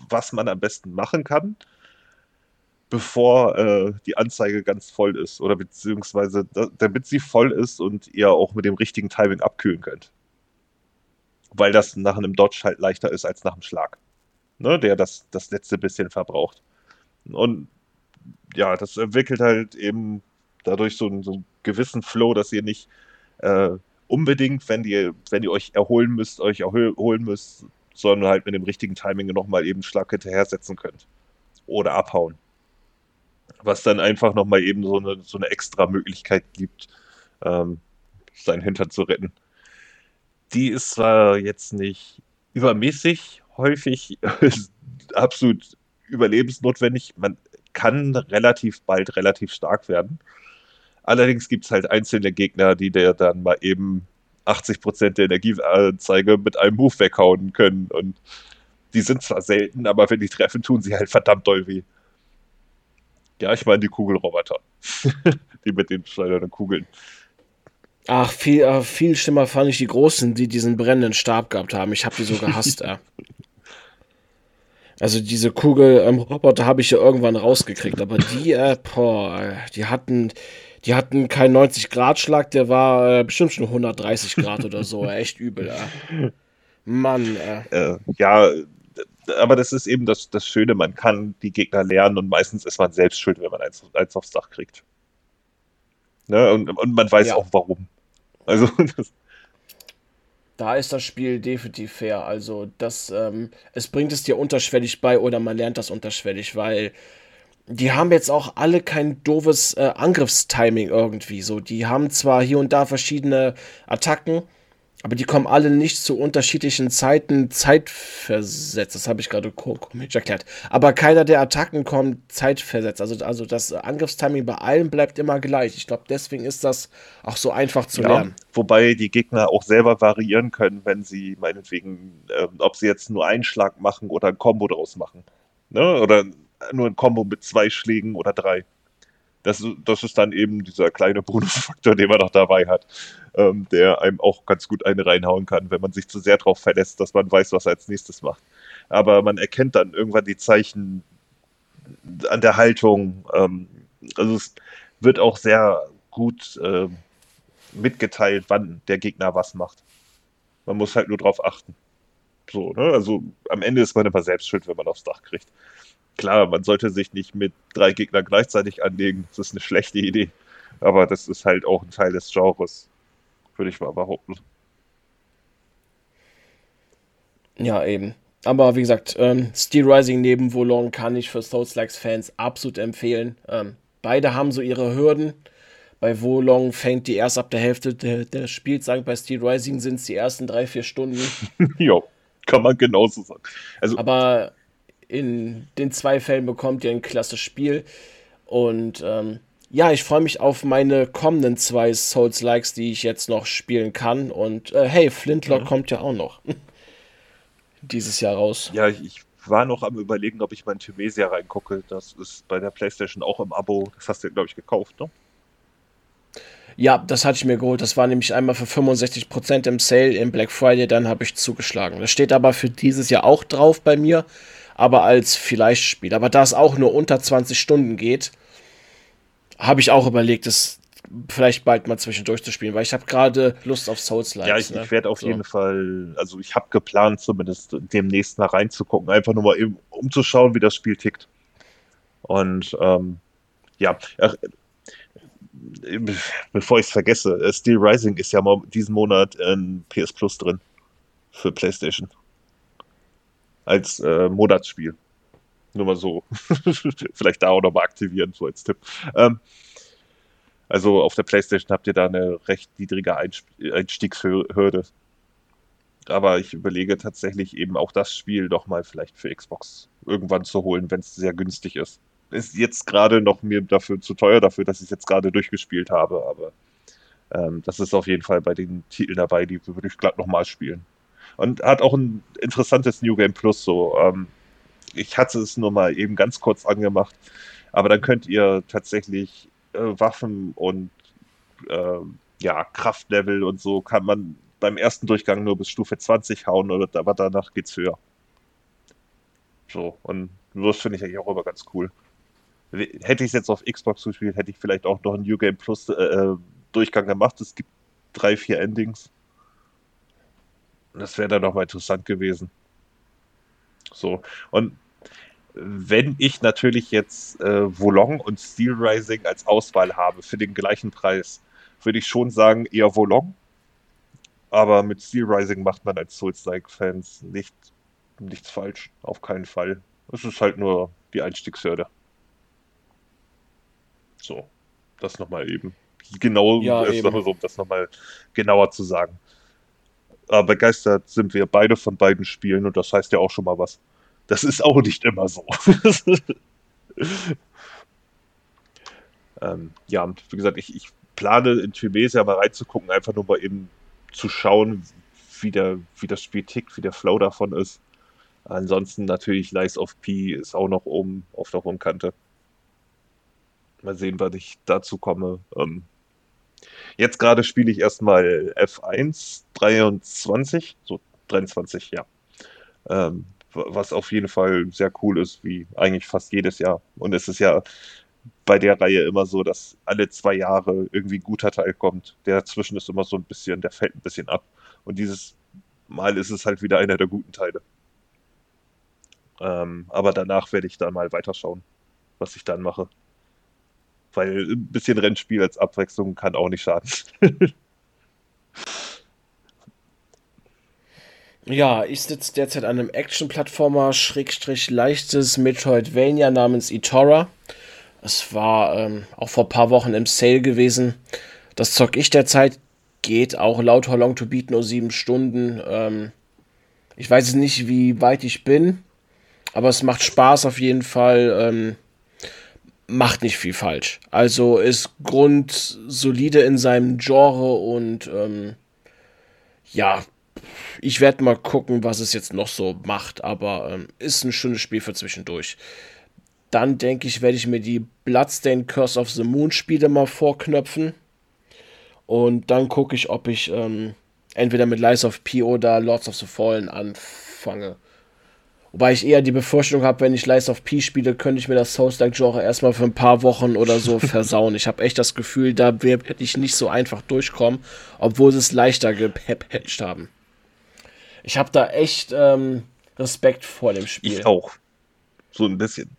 was man am besten machen kann, bevor äh, die Anzeige ganz voll ist oder beziehungsweise da, damit sie voll ist und ihr auch mit dem richtigen Timing abkühlen könnt. Weil das nach einem Dodge halt leichter ist als nach einem Schlag, ne, der das, das letzte bisschen verbraucht. Und ja, das entwickelt halt eben dadurch so einen, so einen gewissen Flow, dass ihr nicht äh, unbedingt, wenn ihr, wenn ihr euch erholen müsst, euch erholen müsst, sondern halt mit dem richtigen Timing nochmal eben Schlag hinterher setzen könnt. Oder abhauen. Was dann einfach nochmal eben so eine, so eine extra Möglichkeit gibt, ähm, seinen Hintern zu retten. Die ist zwar jetzt nicht übermäßig häufig absolut überlebensnotwendig. Man kann relativ bald relativ stark werden. Allerdings gibt es halt einzelne Gegner, die der dann mal eben 80% der Energieanzeige mit einem Move weghauen können. Und die sind zwar selten, aber wenn die treffen, tun sie halt verdammt doll weh. Ja, ich meine die Kugelroboter. die mit den schleudernden Kugeln. Ach, viel, äh, viel schlimmer fand ich die Großen, die diesen brennenden Stab gehabt haben. Ich habe die so gehasst, ja. Also diese Kugelroboter ähm, habe ich ja irgendwann rausgekriegt, aber die, äh, boah, die hatten, die hatten keinen 90-Grad-Schlag, der war äh, bestimmt schon 130 Grad oder so, echt übel. Äh. Mann. Äh. ja, aber das ist eben das, das Schöne, man kann die Gegner lernen und meistens ist man selbst schuld, wenn man eins, eins aufs Dach kriegt. Ne? Und, und man weiß ja. auch warum. Also das, da ist das Spiel definitiv fair. Also, das, ähm, es bringt es dir unterschwellig bei oder man lernt das unterschwellig, weil die haben jetzt auch alle kein doofes äh, Angriffstiming irgendwie. So, die haben zwar hier und da verschiedene Attacken, Aber die kommen alle nicht zu unterschiedlichen Zeiten zeitversetzt. Das habe ich gerade komisch erklärt. Aber keiner der Attacken kommt zeitversetzt. Also, also das Angriffstiming bei allen bleibt immer gleich. Ich glaube, deswegen ist das auch so einfach zu ja, lernen. Wobei die Gegner auch selber variieren können, wenn sie meinetwegen, äh, ob sie jetzt nur einen Schlag machen oder ein Combo draus machen. Ne? Oder nur ein Combo mit zwei Schlägen oder drei. Das, das ist dann eben dieser kleine Bonusfaktor, den man noch dabei hat, ähm, der einem auch ganz gut eine reinhauen kann, wenn man sich zu sehr darauf verlässt, dass man weiß, was er als nächstes macht. Aber man erkennt dann irgendwann die Zeichen an der Haltung. Ähm, also es wird auch sehr gut äh, mitgeteilt, wann der Gegner was macht. Man muss halt nur darauf achten. So, ne? Also am Ende ist man immer selbst schuld, wenn man aufs Dach kriegt klar, man sollte sich nicht mit drei Gegnern gleichzeitig anlegen. Das ist eine schlechte Idee. Aber das ist halt auch ein Teil des Genres, würde ich mal behaupten. Ja, eben. Aber wie gesagt, ähm, Steel Rising neben Wolong kann ich für Souls-Likes-Fans absolut empfehlen. Ähm, beide haben so ihre Hürden. Bei Wolong fängt die erst ab der Hälfte der, der Spielzeit. Bei Steel Rising sind es die ersten drei, vier Stunden. jo, kann man genauso sagen. Also, Aber in den zwei Fällen bekommt ihr ein klasse Spiel. Und ähm, ja, ich freue mich auf meine kommenden zwei Souls-Likes, die ich jetzt noch spielen kann. Und äh, hey, Flintlock mhm. kommt ja auch noch dieses Jahr raus. Ja, ich, war noch am überlegen, ob ich mal in Thymesia reingucke. Das ist bei der PlayStation auch im Abo. Das hast du, glaube ich, gekauft, ne? Ja, das hatte ich mir geholt. Das war nämlich einmal für 65% im Sale im Black Friday, dann habe ich zugeschlagen. Das steht aber für dieses Jahr auch drauf bei mir aber als vielleicht Spiel. Aber da es auch nur unter 20 Stunden geht, habe ich auch überlegt, es vielleicht bald mal zwischendurch zu spielen, weil ich habe gerade Lust auf souls Ja, ich, ne? ich werde auf so. jeden Fall, also ich habe geplant, zumindest demnächst mal reinzugucken, einfach nur mal eben, um zu schauen, wie das Spiel tickt. Und ähm, ja, ach, bevor ich es vergesse, äh, Steel Rising ist ja mal diesen Monat in PS Plus drin für PlayStation als äh, Monatsspiel. Nur mal so. Vielleicht da auch nochmal aktivieren, so als Tipp. Ähm, also auf der PlayStation habt ihr da eine recht niedrige Einstiegshürde. Aber ich überlege tatsächlich eben auch das Spiel doch mal vielleicht für Xbox irgendwann zu holen, wenn es sehr günstig ist. Ist jetzt gerade noch mir dafür zu teuer dafür, dass ich es jetzt gerade durchgespielt habe, aber ähm, das ist auf jeden Fall bei den Titeln dabei, die würde ich glatt nochmal spielen und hat auch ein interessantes New Game Plus. So, ähm, ich hatte es nur mal eben ganz kurz angemacht, aber dann könnt ihr tatsächlich äh, Waffen und äh, ja, Kraftlevel und so kann man beim ersten Durchgang nur bis Stufe 20 hauen, oder, aber danach geht's höher. So, und das finde ich eigentlich auch immer ganz cool. Hätte ich es jetzt auf Xbox gespielt, hätte ich vielleicht auch noch einen New Game Plus äh, äh Durchgang gemacht. Es gibt drei, vier Endings. Das wäre dann nochmal interessant gewesen. So. Und wenn ich natürlich jetzt äh, Volong und Steel Rising als Auswahl habe für den gleichen Preis, würde ich schon sagen, eher Volong. Aber mit Steel Rising macht man als Souls-like-Fans nicht, nichts falsch. Auf keinen Fall. Es ist halt nur die Einstiegshürde. So. Das nochmal eben. Genau, ja, eben. um das nochmal genauer zu sagen. Aber begeistert sind wir beide von beiden Spielen und das heißt ja auch schon mal was. Das ist auch nicht immer so. ähm, ja, und wie gesagt, ich, ich plane in Thymesia mal reinzugucken, einfach nur mal eben zu schauen, wie, der, wie das Spiel tickt, wie der Flow davon ist. Ansonsten natürlich Lies of P ist auch noch oben auf der hohen Kante. Mal sehen, wann ich dazu komme. Ähm, Jetzt gerade spiele ich erstmal F1 23, so 23, ja. Ähm, was auf jeden Fall sehr cool ist, wie eigentlich fast jedes Jahr. Und es ist ja bei der Reihe immer so, dass alle zwei Jahre irgendwie ein guter Teil kommt. Der dazwischen ist immer so ein bisschen, der fällt ein bisschen ab. Und dieses Mal ist es halt wieder einer der guten Teile. Ähm, aber danach werde ich dann mal weiterschauen, was ich dann mache weil ein bisschen Rennspiel als Abwechslung kann auch nicht schaden. ja, ich sitze derzeit an einem Action-Plattformer, Schrägstrich leichtes Metroidvania namens Itora. Es war ähm, auch vor ein paar Wochen im Sale gewesen. Das zock ich derzeit geht auch laut How Long to Beat nur sieben Stunden. Ähm, ich weiß nicht, wie weit ich bin, aber es macht Spaß auf jeden Fall. Ähm, macht nicht viel falsch. Also ist grundsolide in seinem Genre und ähm, ja, ich werde mal gucken, was es jetzt noch so macht, aber ähm, ist ein schönes Spiel für zwischendurch. Dann denke ich, werde ich mir die Bloodstained Curse of the Moon Spiele mal vorknöpfen. Und dann gucke ich, ob ich ähm, entweder mit Lies of P oder Lords of the Fallen anfange. Wobei ich eher die Befürchtung habe, wenn ich Lies of P spiele, könnte ich mir das Souls-like-Genre erstmal für ein paar Wochen oder so versauen. Ich habe echt das Gefühl, da werde ich nicht so einfach durchkommen, obwohl sie es leichter gepatcht haben. Ich habe da echt ähm, Respekt vor dem Spiel. Ich auch. So ein bisschen.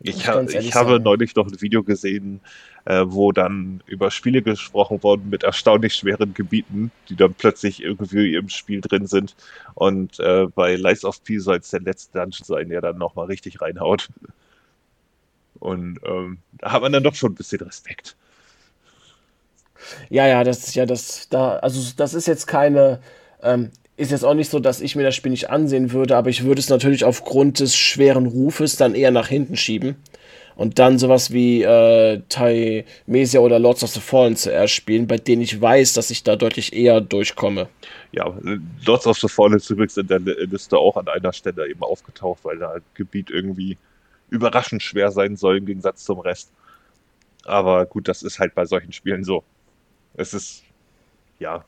Ich, ha ich habe neulich noch ein Video gesehen, äh, wo dann über Spiele gesprochen worden mit erstaunlich schweren Gebieten, die dann plötzlich irgendwie im Spiel drin sind. Und äh, bei Lies of P soll es der letzte Dungeon sein, der dann nochmal richtig reinhaut. Und ähm, da hat man dann doch schon ein bisschen Respekt. Ja, ja, das ist ja das, da, also das ist jetzt keine, ähm, ist jetzt auch nicht so, dass ich mir das Spiel nicht ansehen würde, aber ich würde es natürlich aufgrund des schweren Rufes dann eher nach hinten schieben und dann sowas wie äh, Tai Mesia oder Lords of the Fallen zuerst spielen, bei denen ich weiß, dass ich da deutlich eher durchkomme. Ja, Lords of the Fallen ist übrigens in der Liste auch an einer Stelle eben aufgetaucht, weil da Gebiet irgendwie überraschend schwer sein soll im Gegensatz zum Rest. Aber gut, das ist halt bei solchen Spielen so. Es ist, ja.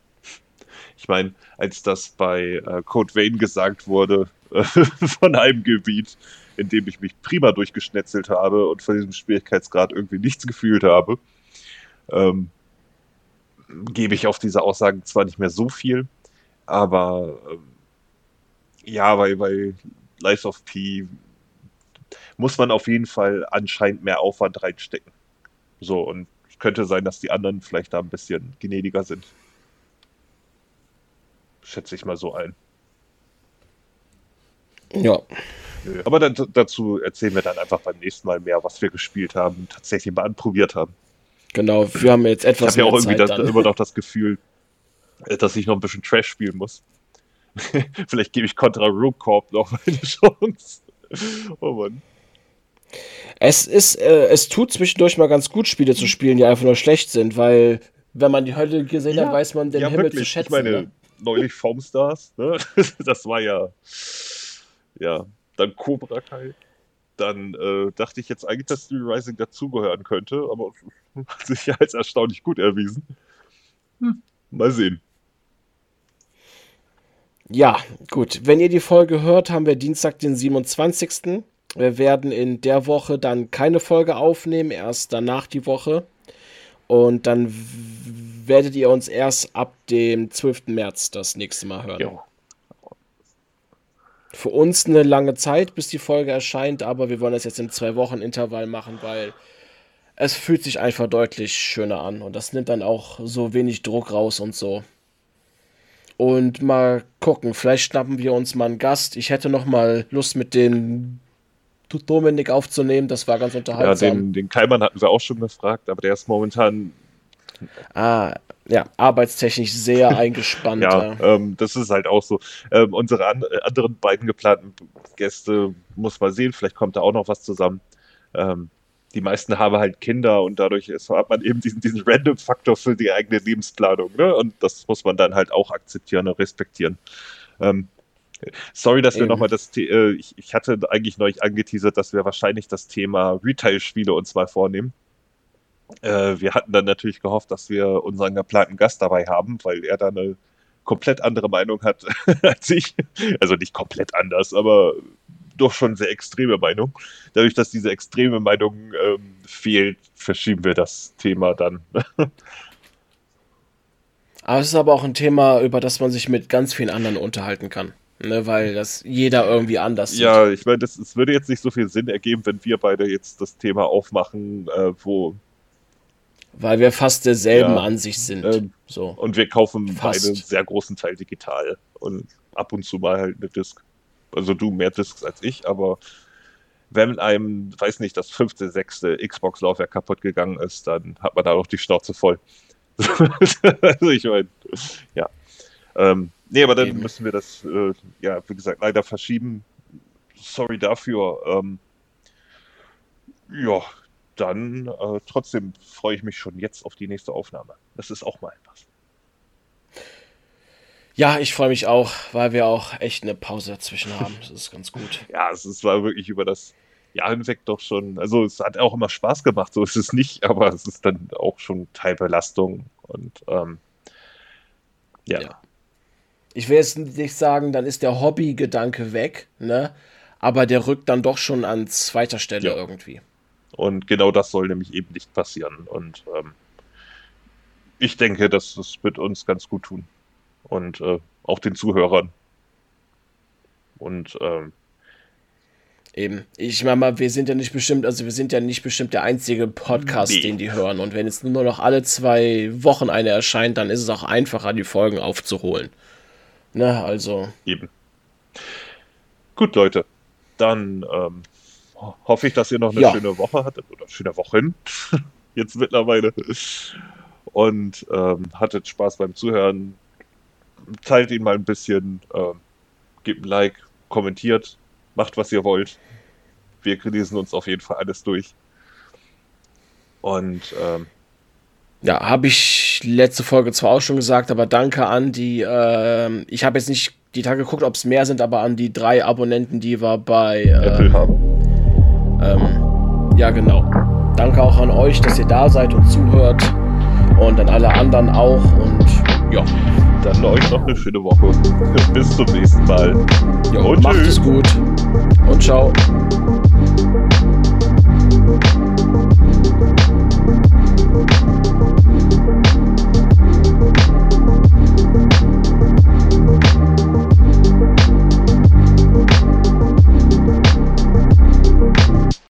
Ich meine, als das bei äh, Code Vein gesagt wurde, von einem Gebiet, in dem ich mich prima durchgeschnetzelt habe und von diesem Schwierigkeitsgrad irgendwie nichts gefühlt habe, ähm, gebe ich auf diese Aussagen zwar nicht mehr so viel, aber ähm, ja, weil bei Life of P muss man auf jeden Fall anscheinend mehr Aufwand reinstecken. So, und könnte sein, dass die anderen vielleicht da ein bisschen gnädiger sind. Schätze ich mal so ein. Ja. Aber dann, dazu erzählen wir dann einfach beim nächsten Mal mehr, was wir gespielt haben, tatsächlich mal anprobiert haben. Genau, wir haben jetzt etwas ich habe ja auch irgendwie das, immer noch das Gefühl, äh, dass ich noch ein bisschen Trash spielen muss. Vielleicht gebe ich Contra Rogue Corp noch eine Chance. oh Mann. Es ist, äh, es tut zwischendurch mal ganz gut, Spiele zu spielen, die einfach nur schlecht sind, weil wenn man die Hölle gesehen ja, hat, weiß man den ja, Himmel wirklich. zu schätzen. Ich meine, ne? neulich Foamstars, ne? das war ja, ja, dann Cobra Kai. Dann äh, dachte ich jetzt eigentlich, dass Steel Rising dazugehören könnte, aber hat sich ja als erstaunlich gut erwiesen. Hm, mal sehen. Ja, gut. Wenn ihr die Folge hört, haben wir Dienstag, den 27. Wir werden in der Woche dann keine Folge aufnehmen, erst danach die Woche. Und dann werdet ihr uns erst ab dem 12. März das nächste Mal hören. Jo für uns eine lange Zeit, bis die Folge erscheint, aber wir wollen das jetzt im zwei Wochen Intervall machen, weil es fühlt sich einfach deutlich schöner an und das nimmt dann auch so wenig Druck raus und so. Und mal gucken, vielleicht schnappen wir uns mal einen Gast. Ich hätte noch mal Lust mit den Dominik aufzunehmen, das war ganz unterhaltsam. Ja, den, den Keimann hatten wir auch schon gefragt, aber der ist momentan Ah, ja, arbeitstechnisch sehr eingespannt. ja, ähm, das ist halt auch so. Ähm, unsere an äh, anderen beiden geplanten Gäste muss man sehen, vielleicht kommt da auch noch was zusammen. Ähm, die meisten haben halt Kinder und dadurch ist, hat man eben diesen, diesen Random-Faktor für die eigene Lebensplanung. Ne? Und das muss man dann halt auch akzeptieren und respektieren. Ähm, sorry, dass wir nochmal das, äh, ich, ich hatte eigentlich neulich angeteasert, dass wir wahrscheinlich das Thema Retail-Spiele uns mal vornehmen. Äh, wir hatten dann natürlich gehofft, dass wir unseren geplanten Gast dabei haben, weil er da eine komplett andere Meinung hat als ich. Also nicht komplett anders, aber doch schon sehr extreme Meinung. Dadurch, dass diese extreme Meinung ähm, fehlt, verschieben wir das Thema dann. aber es ist aber auch ein Thema, über das man sich mit ganz vielen anderen unterhalten kann. Ne, weil das jeder irgendwie anders sieht. Ja, ich meine, es würde jetzt nicht so viel Sinn ergeben, wenn wir beide jetzt das Thema aufmachen, äh, wo weil wir fast derselben ja, Ansicht sind. Ähm, so. Und wir kaufen fast. beide einen sehr großen Teil digital und ab und zu mal halt eine Disc. Also du mehr Discs als ich, aber wenn einem, weiß nicht, das fünfte, sechste Xbox-Laufwerk kaputt gegangen ist, dann hat man da auch die Schnauze voll. also ich meine, ja. Ähm, nee, aber dann Eben. müssen wir das, äh, ja, wie gesagt, leider verschieben. Sorry dafür. Ähm, ja, dann äh, trotzdem freue ich mich schon jetzt auf die nächste Aufnahme. Das ist auch mal etwas. Ja, ich freue mich auch, weil wir auch echt eine Pause dazwischen haben. Das ist ganz gut. ja, es, war wirklich über das Jahr hinweg doch schon, also es hat auch immer Spaß gemacht, so ist es nicht, aber es ist dann auch schon Teilbelastung und ähm, ja. ja. Ich will jetzt nicht sagen, dann ist der Hobby-Gedanke weg, ne? Aber der rückt dann doch schon an zweiter Stelle ja. irgendwie. Und genau das soll nämlich eben nicht passieren. Und ähm, ich denke, dass das wird uns ganz gut tun. Und äh, auch den Zuhörern. Und ähm, Eben. Ich meine mal, wir sind ja nicht bestimmt, also wir sind ja nicht bestimmt der einzige Podcast, nee. den die hören. Und wenn jetzt nur noch alle zwei Wochen eine erscheint, dann ist es auch einfacher, die Folgen aufzuholen. Ne, also. Eben. Gut, Leute. Dann ähm, hoffe ich, dass ihr noch eine ja. schöne Woche hattet oder schöne Wochen. Jetzt mittlerweile. Und ähm, hattet Spaß beim Zuhören. Teilt ihn mal ein bisschen. Ähm, gebt ein Like, kommentiert, macht, was ihr wollt. Wir lesen uns auf jeden Fall alles durch. Und ähm, ja, habe ich letzte Folge zwar auch schon gesagt, aber danke an die, äh, ich habe jetzt nicht die Tage geguckt, ob es mehr sind, aber an die drei Abonnenten, die wir bei äh, Apple haben. Ähm, ja, genau. Danke auch an euch, dass ihr da seid und zuhört. Und an alle anderen auch. Und ja. Dann euch noch eine schöne Woche. Bis zum nächsten Mal. Jo, und macht tschüss. es gut. Und ciao.